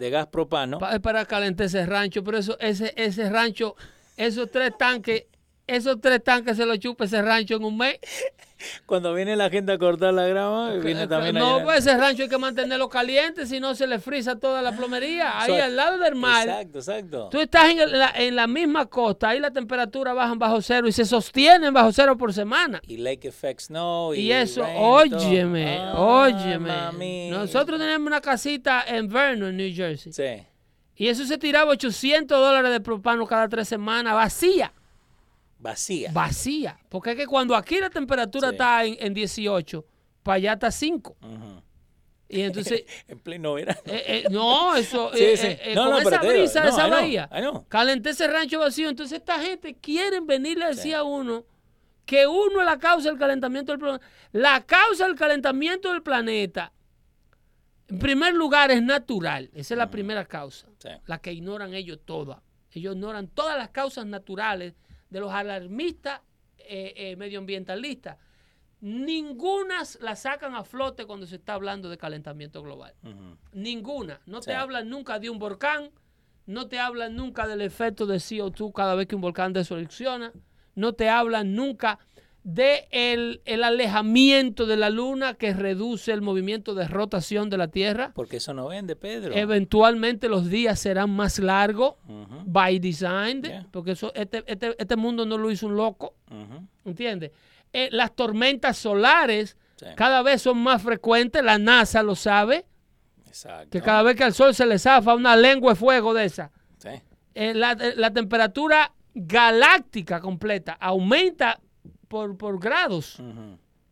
de gas propano. Pa- es para calentar ese rancho, pero eso, ese, ese rancho, esos tres tanques esos tres tanques se los chupa ese rancho en un mes. Cuando viene la gente a cortar la grama, viene también no, llenar. pues ese rancho hay que mantenerlo caliente, si no se le frisa toda la plomería. Ahí So- al lado del mar. Exacto, exacto. Tú estás en la, en la misma costa, ahí la temperatura baja bajo cero y se sostienen bajo cero por semana. Y lake effect snow. Y, Y eso, rain óyeme, Ah, óyeme. mami. Nosotros tenemos una casita en Vernon, New Jersey. Sí. Y eso se tiraba 800 dólares de propano cada tres semanas, vacía, Vacía. vacía. Porque es que cuando aquí la temperatura Sí. está en, en 18, para allá está 5. Ujú. Y entonces, en pleno verano. eh, eh, no, eso, Sí, eh, sí. No, con no, esa digo, brisa de no, esa bahía, calenté ese rancho vacío. Entonces esta gente quiere venirle a decir a uno que uno es la causa del calentamiento del planeta. La causa del calentamiento del planeta, en primer lugar, es natural. Esa es la primera causa. La que ignoran ellos todas. Ellos ignoran todas las causas naturales de los alarmistas eh, eh, medioambientalistas. Ninguna la sacan a flote cuando se está hablando de calentamiento global. Ninguna. No Sí. te hablan nunca de un volcán. No te hablan nunca del efecto de CO2 cada vez que un volcán deserupciona. No te hablan nunca de el, el alejamiento de la luna que reduce el movimiento de rotación de la Tierra. Porque eso no vende, Pedro. Eventualmente los días serán más largos by design, Yeah. porque eso, este, este, este mundo no lo hizo un loco, ujú. ¿entiendes? Eh, las tormentas solares Sí. cada vez son más frecuentes, la NASA lo sabe, Exacto. que cada vez que al sol se le zafa una lengua de fuego de esa, Sí. eh, la, eh, la temperatura galáctica completa aumenta por, por grados.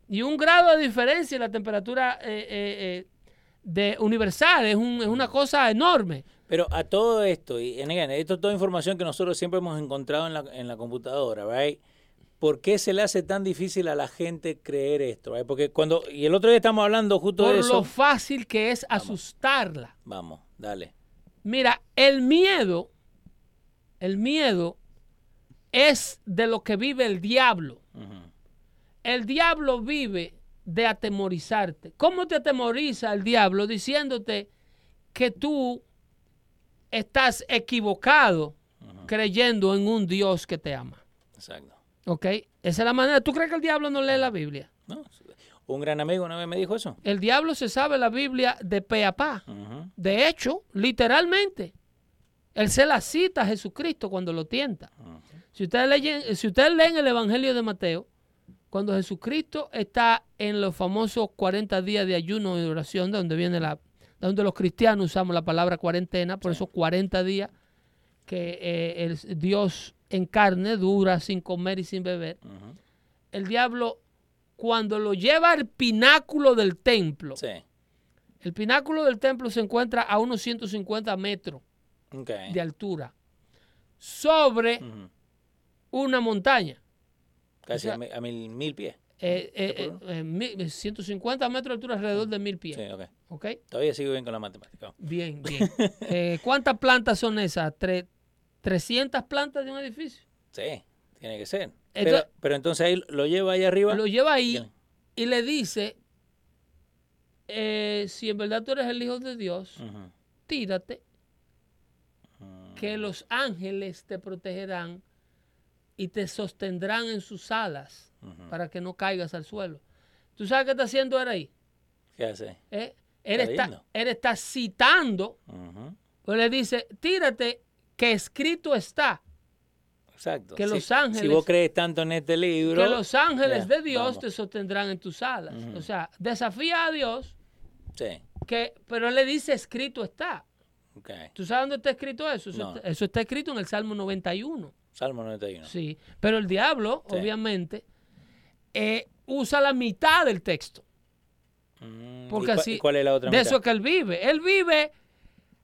Y un grado de diferencia en la temperatura eh, eh, eh, de universal es, un- es una cosa enorme. Pero a todo esto, y again, esto es toda información que nosotros siempre hemos encontrado en la, en la computadora, right? ¿Por qué se le hace tan difícil a la gente creer esto? right? Porque cuando, y el otro día estamos hablando justo Por de eso. lo fácil que es asustarla. Vamos, dale. Mira, el miedo, el miedo es de lo que vive el diablo. El diablo vive de atemorizarte. ¿Cómo te atemoriza el diablo? Diciéndote que tú estás equivocado creyendo en un Dios que te ama. Exacto. ¿Ok? Esa es la manera. ¿Tú crees que el diablo no lee la Biblia? ¿No? Un gran amigo una vez me dijo eso. El diablo se sabe la Biblia de pe a pa. De hecho, literalmente, él se la cita a Jesucristo cuando lo tienta. Si ustedes leen, si ustedes leen el Evangelio de Mateo, cuando Jesucristo está en los famosos 40 días de ayuno y oración, de donde viene la, de donde los cristianos usamos la palabra cuarentena, por esos 40 días que eh, el Dios en carne dura sin comer y sin beber, el diablo cuando lo lleva al pináculo del templo, Sí. el pináculo del templo se encuentra a unos 150 metros de altura sobre. Una montaña. Casi o sea- a, mi- a mil, mil pies. Eh, eh, ¿De acuerdo? eh, eh, mil- 150 metros de altura, alrededor de mil pies. Sí, ok. ¿Ok? Todavía sigo bien con la matemática. Bien, bien. Eh, ¿Cuántas plantas son esas? Tre- ¿300 plantas de un edificio? Sí, tiene que ser. Entonces- pero, pero entonces ahí lo lleva ahí arriba. Lo lleva ahí Bien. y le dice, si en verdad tú eres el Hijo de Dios, tírate, Mm. que los ángeles te protegerán y te sostendrán en sus alas para que no caigas al suelo. ¿Tú sabes qué está haciendo él ahí? ¿Qué hace? ¿Eh? Él, Está él está citando, Ujú. pues le dice, tírate, que escrito está, Exacto. Que Si- los Si ángeles- vos crees tanto en este libro. que los ángeles de Dios vamos. te sostendrán en tus alas. O sea, desafía a Dios, Sí, que, pero él le dice, escrito está. ok. ¿Tú sabes dónde está escrito eso? Eso, No. está, eso está escrito en el Salmo 91. Salmo 91. Sí, pero el diablo, Sí. obviamente, eh, usa la mitad del texto. Mm, ¿y Porque así, y ¿Cuál es la otra de mitad? eso es que él vive. Él vive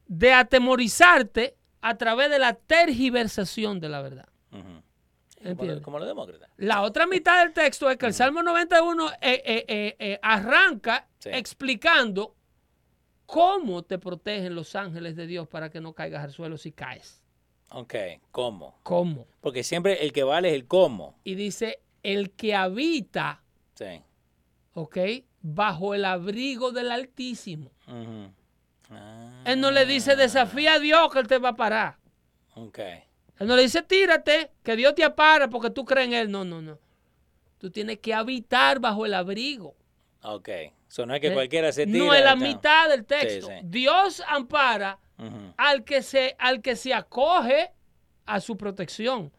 de atemorizarte a través de la tergiversación de la verdad. Como, ¿Entiendes? lo- como los demócratas. La otra mitad del texto es que el Salmo 91 eh, eh, eh, eh, arranca Sí. explicando cómo te protegen los ángeles de Dios para que no caigas al suelo si caes. Ok, ¿cómo? ¿Cómo? Porque siempre el que vale es el cómo. Y dice, el que habita, Sí. ¿ok? Bajo el abrigo del Altísimo. Ah, Él no le dice, desafía a Dios que él te va a parar. Ok. Él no le dice, tírate, que Dios te apara porque tú crees en Él. No, no, no. Tú tienes que habitar bajo el abrigo. Ok. So, no es que Eh, cualquiera se tira. No es la mitad del texto. Sí, sí. Dios ampara al que, se, al que se acoge a su protección.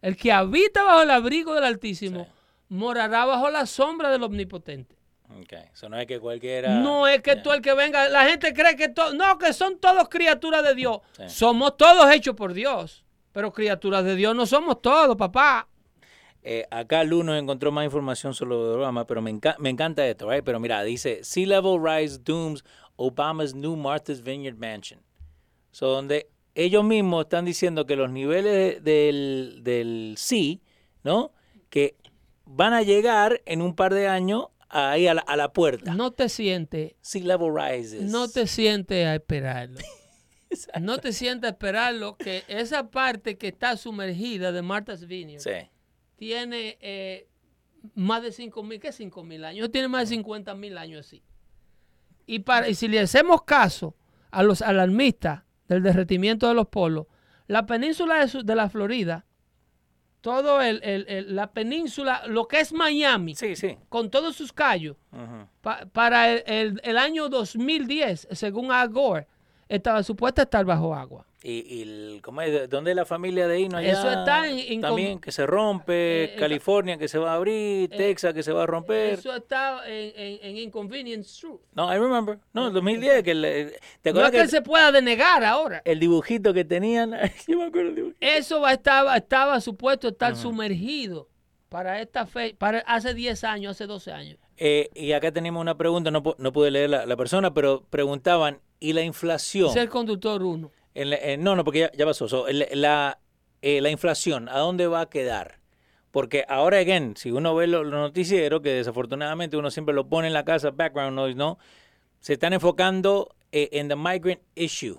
El que habita bajo el abrigo del Altísimo Sí. morará bajo la sombra del Omnipotente. Ok. So, no es que cualquiera. No es que tú el que venga, la gente cree que todo, no, que son todos criaturas de Dios. Somos todos hechos por Dios, pero criaturas de Dios no somos todos, papá. Eh, acá Lu nos encontró más información sobre Obama, pero me, enca- me encanta esto, right? Pero mira, dice, Sea Level Rise dooms Obama's new Martha's Vineyard Mansion. So, donde ellos mismos están diciendo que los niveles del, del sea, ¿no? Que van a llegar en un par de años ahí a la, a la puerta. No te sientes, Sea Level Rises. no te sientes a esperarlo. No te sientes a esperarlo que esa parte que está sumergida de Martha's Vineyard Sí. Tiene eh, más de 5 mil, ¿qué 5 mil años? Tiene más de 50 mil años así. Y, para, y si le hacemos caso a los alarmistas del derretimiento de los polos, la península de, su- de la Florida, todo el, el- el- la península, lo que es Miami, Sí, sí. con todos sus callos, pa- para el, el- el año 2010, según Al Gore, estaba supuesta a estar bajo agua. Y, y el- ¿cómo es? ¿Dónde es la familia de Hino allá? Eso está en- en También que se rompe, Eh, eh, California que se va a abrir, Texas que se va a romper. Eso está en, en- en Inconvenience Truth. No, I remember. No, 2010, que le- ¿te No es que que se pueda denegar ahora. el dibujito que tenían? Yo me acuerdo del dibujito. Eso va, estaba, estaba supuesto estar sumergido para esta fe, para hace 10 años, hace 12 años. Eh, y acá tenemos una pregunta, no, no pude leer la, la persona, pero preguntaban, ¿y la inflación? Ser conductor uno. En la- en- no, no, porque ya, ya pasó. So, el- la, eh, la inflación, ¿a dónde va a quedar? Porque ahora, again, si uno ve los noticieros, que desafortunadamente uno siempre lo pone en la casa, background noise, ¿no? Se están enfocando eh, en the migrant issue.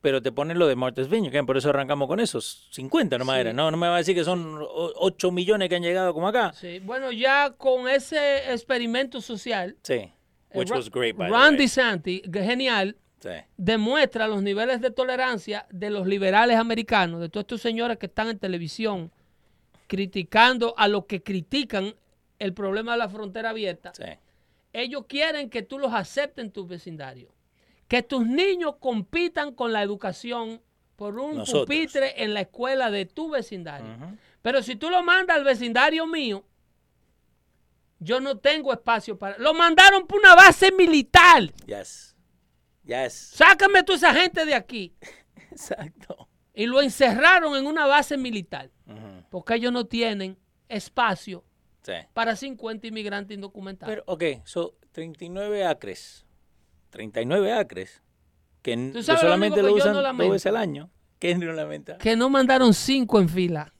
Pero te ponen lo de Martha's Vineyard, que por eso arrancamos con esos 50 nomás Sí. era, ¿no? No me va a decir que son 8 millones que han llegado como acá. Sí. Bueno, ya con ese experimento social, Sí. eh, Which was great, by the Ron way. Que genial, Sí. demuestra los niveles de tolerancia de los liberales americanos, de todos estos señores que están en televisión criticando a los que critican el problema de la frontera abierta. Sí. Ellos quieren que tú los aceptes en tu vecindario. Que tus niños compitan con la educación por un Nosotros. pupitre en la escuela de tu vecindario. Pero si tú lo mandas al vecindario mío, yo no tengo espacio para... Lo mandaron por una base militar. Yes. Yes. Sácame tú esa gente de aquí. Exacto. Y lo encerraron en una base militar. Porque ellos no tienen espacio Sí. para 50 inmigrantes indocumentados. Pero, ok, so 39 acres. 39 acres. Que ¿Tú que sabes lo solamente lo que usan no dos veces al año. ¿Qué no lamenta? que no mandaron cinco en fila.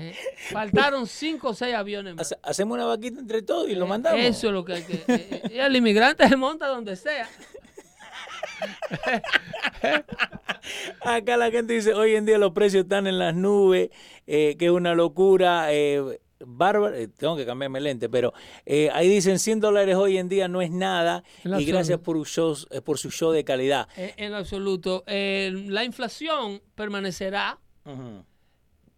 Eh, faltaron cinco o seis aviones más. Hace- Hacemos una vaquita entre todos y lo mandamos. Eso es lo que hay que. eh, eh, el inmigrante se monta donde sea. Acá la gente dice, hoy en día los precios están en las nubes, eh, que es una locura. Eh, bárbaro, eh, tengo que cambiarme lente, pero eh, ahí dicen 100 dólares hoy en día no es nada y absoluto. gracias por, show, eh, por su show de calidad. Eh, en absoluto. Eh, la inflación permanecerá.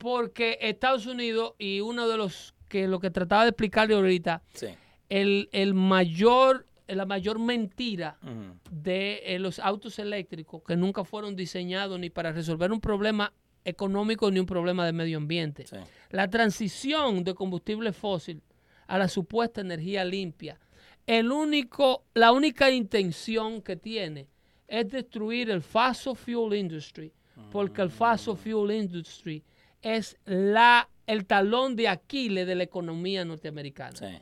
Porque Estados Unidos, y uno de los que lo que trataba de explicarle ahorita, Sí. el, el mayor, la mayor mentira de eh, los autos eléctricos que nunca fueron diseñados ni para resolver un problema económico ni un problema de medio ambiente. Sí. La transición de combustible fósil a la supuesta energía limpia, el único, la única intención que tiene es destruir el fossil fuel industry, porque el fossil fuel industry es la, el talón de Aquiles de la economía norteamericana Sí.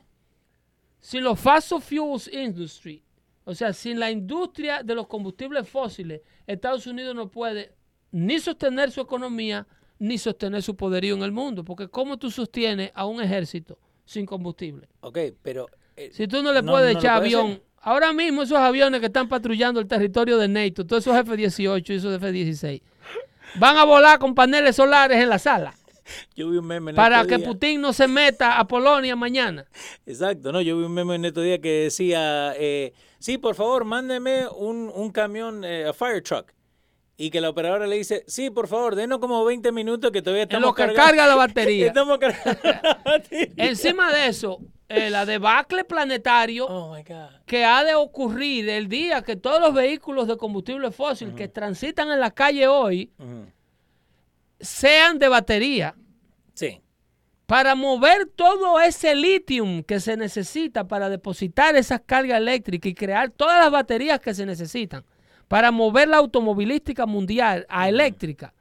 sin los fossil fuels industry, o sea, sin la industria de los combustibles fósiles, Estados Unidos no puede ni sostener su economía ni sostener su poderío en el mundo, porque ¿cómo tú sostienes a un ejército sin combustible? Ok, pero... eh, Si tú no le No, puedes no echar puede avión, ahora mismo esos aviones que están patrullando el territorio de NATO, todos esos F-18 y esos F-16, van a volar con paneles solares en la sala yo vi un meme en para que. Putin no se meta a Polonia mañana. Exacto, no, yo vi un meme en estos días que decía, eh, sí, por favor, mándeme un, un camión, eh, a fire truck. y que la operadora le dice, sí, por favor, denos como 20 minutos que todavía En estamos lo que cargando- carga la batería. Estamos cargando la batería. Encima de eso, eh, la debacle planetario Oh my God. que ha de ocurrir el día que todos los vehículos de combustible fósil que transitan en la calle hoy sean de batería. Sí. Para mover todo ese litio que se necesita para depositar esas cargas eléctricas y crear todas las baterías que se necesitan para mover la automovilística mundial a eléctrica,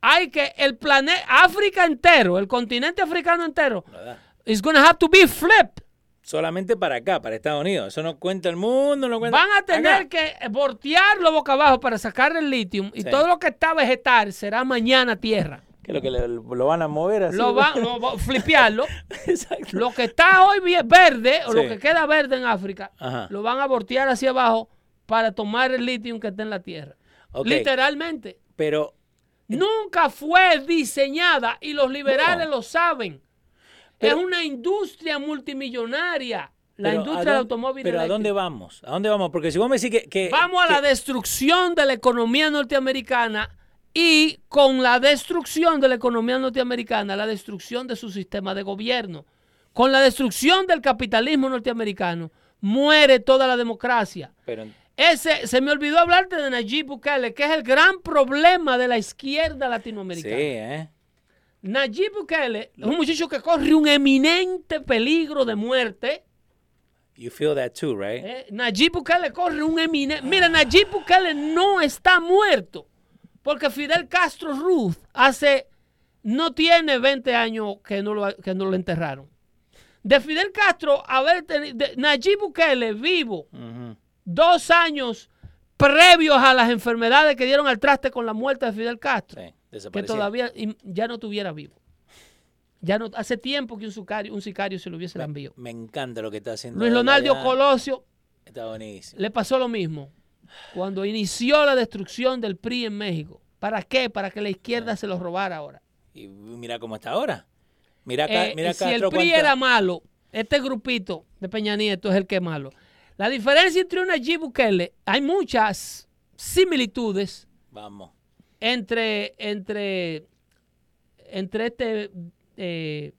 hay que el planeta, África entero, el continente africano entero, ¿verdad? Going to have to be flipped. Solamente para acá, para Estados Unidos. Eso no cuenta el mundo, no cuenta. Van a tener Acá. que voltearlo boca abajo para sacar el litio y Sí. todo lo que está vegetal será mañana tierra. Que lo que le- lo van a mover así. Lo van va- flipearlo. Exacto. Lo que está hoy verde, o lo que queda verde en África, Ajá. lo van a voltear hacia abajo para tomar el litio que está en la tierra. Literalmente. Pero Nunca fue diseñada y los liberales No. lo saben. Pero- es una industria multimillonaria, la industria ¿a del automóvil. Pero ¿a dónde vamos? ¿A dónde vamos? Porque si vos me decís que. que- Vamos a la destrucción de la economía norteamericana y con la destrucción de la economía norteamericana, la destrucción de su sistema de gobierno. Con la destrucción del capitalismo norteamericano, muere toda la democracia. Pero, Ese, se me olvidó hablarte de Nayib Bukele, que es el gran problema de la izquierda sí, latinoamericana. ¿eh? Nayib Bukele es un muchacho que corre un eminente peligro de muerte. You feel that too, right? Eh, Nayib Bukele corre un eminente. Mira, Nayib Bukele no está muerto. Porque Fidel Castro Ruth hace. No tiene 20 años que no lo, que no lo enterraron. De Fidel Castro, haber tenido. de Nayib Bukele vivo Ujú. dos años previos a las enfermedades que dieron al traste con la muerte de Fidel Castro. Sí, que todavía ya no estuviera vivo. Ya no, hace tiempo que un sicario, un sicario se lo hubiese enviado. Me encanta lo que está haciendo. Luis Leonardo. Colosio Está buenísimo. le pasó lo mismo cuando inició la destrucción del PRI en México. ¿Para qué? Para que la izquierda se lo robara ahora. Y mira cómo está ahora. Mira Eh, mira si el PRI era malo, este grupito de Peña Nieto es el que es malo. La diferencia entre una Nayib Bukele, hay muchas similitudes Vamos. Entre, entre, entre este, eh,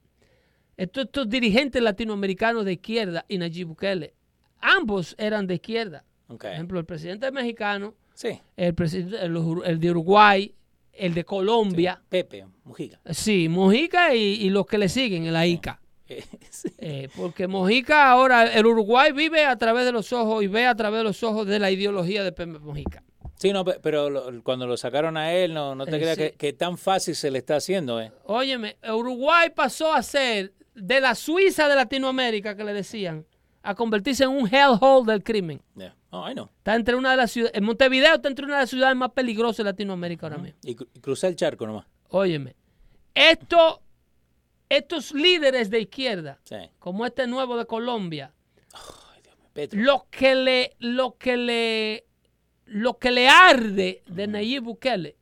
estos, estos dirigentes latinoamericanos de izquierda y Nayib Bukele. Ambos eran de izquierda. Por ejemplo, el presidente mexicano, Sí. el, presidente, el, de Uruguay, el de Colombia. Pepe, Mujica. Sí, Mojica y, y los que le siguen en la ICA. Sí. Eh, porque Mojica ahora, el Uruguay vive a través de los ojos y ve a través de los ojos de la ideología de Pepe Mojica. Sí, no, pe- pero lo- cuando lo sacaron a él, no, no te Eh, creas sí. que, que tan fácil se le está haciendo, ¿eh? Óyeme, Uruguay pasó a ser de la Suiza de Latinoamérica, que le decían, a convertirse en un hellhole del crimen. Yeah. Oh, I know. Está entre una de las ciudades, en Montevideo está entre una de las ciudades más peligrosas de Latinoamérica ahora mismo. Y, cru- y cruzar el charco nomás. Óyeme, esto, estos líderes de izquierda, Sí. como este nuevo de Colombia, Petro. lo que le, lo que le, lo que le arde de Nayib Bukele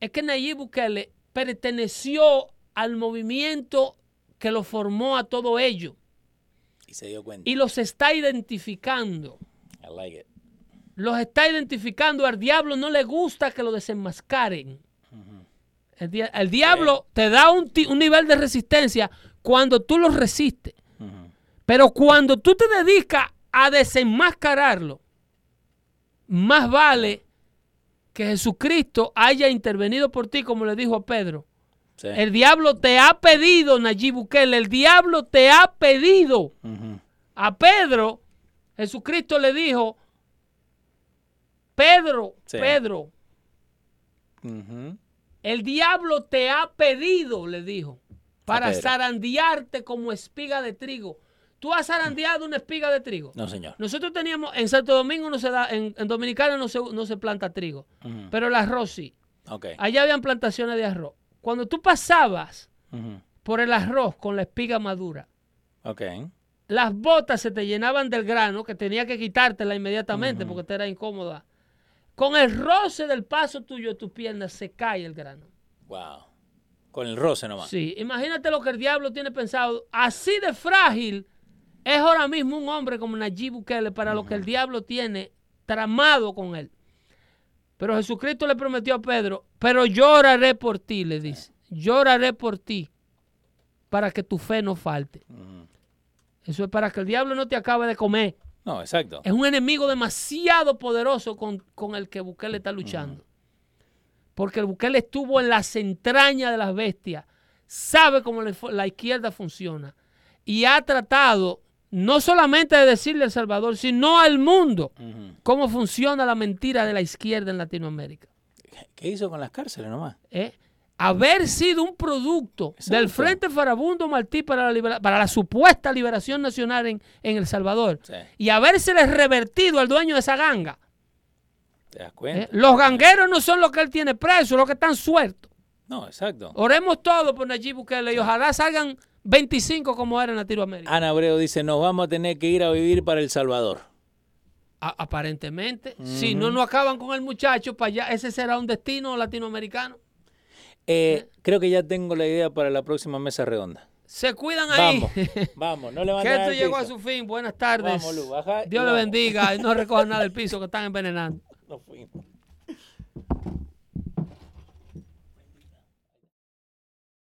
es que Nayib Bukele perteneció al movimiento que lo formó a todo ello Y se dio cuenta. y los está identificando. I like it. Los está identificando. Al diablo no le gusta que lo desenmascaren. El, dia- el diablo te da un, nivel de resistencia cuando tú lo resistes. Pero cuando tú te dedicas a desenmascararlo, más vale que Jesucristo haya intervenido por ti, como le dijo a Pedro. Sí. El diablo te ha pedido, Nayib Bukele, el diablo te ha pedido. A Pedro, Jesucristo le dijo, Pedro, Sí. Pedro, el diablo te ha pedido, le dijo, para zarandearte como espiga de trigo. ¿Tú has zarandeado una espiga de trigo? No, señor. Nosotros teníamos, en Santo Domingo no se da, en, en Dominicana no se, no se planta trigo, pero el arroz sí. Ok. Allá habían plantaciones de arroz. Cuando tú pasabas por el arroz con la espiga madura, las botas se te llenaban del grano que tenía que quitártela inmediatamente porque te era incómoda. Con el roce del paso tuyo de tus piernas se cae el grano. Wow. Con el roce nomás. Sí, imagínate lo que el diablo tiene pensado. Así de frágil es ahora mismo un hombre como Nayib Bukele para lo que el diablo tiene tramado con él. Pero Jesucristo le prometió a Pedro, pero lloraré por ti, le dice. Lloraré por ti para que tu fe no falte. Eso es para que el diablo no te acabe de comer. No, exacto. Es un enemigo demasiado poderoso con, con el que Bukele está luchando. Porque el Bukele estuvo en las entrañas de las bestias, sabe cómo la izquierda funciona y ha tratado no solamente de decirle al Salvador, sino al mundo cómo funciona la mentira de la izquierda en Latinoamérica. ¿Qué hizo con las cárceles nomás? ¿eh? Haber sido un producto Exacto. del Frente Farabundo Martí para la, libera- para la supuesta liberación nacional en, en El Salvador Sí. y habérsele revertido al dueño de esa ganga. ¿Te das ¿eh? cuenta? Los gangueros no son los que él tiene presos, los que están sueltos. No, exacto. Oremos todos por Nayib Bukele y ojalá salgan 25 como era en Latinoamérica. Ana Abreu dice, nos vamos a tener que ir a vivir para El Salvador. A- aparentemente, si no nos acaban con el muchacho, para allá, ese será un destino latinoamericano. Eh, creo que ya tengo la idea para la próxima mesa redonda. Se cuidan ahí. Vamos, vamos, no Que levanten esto al llegó a su fin. Buenas tardes. Vamos, Lu, baja Dios le bendiga y no recojan nada del piso que están envenenando. Nos fuimos.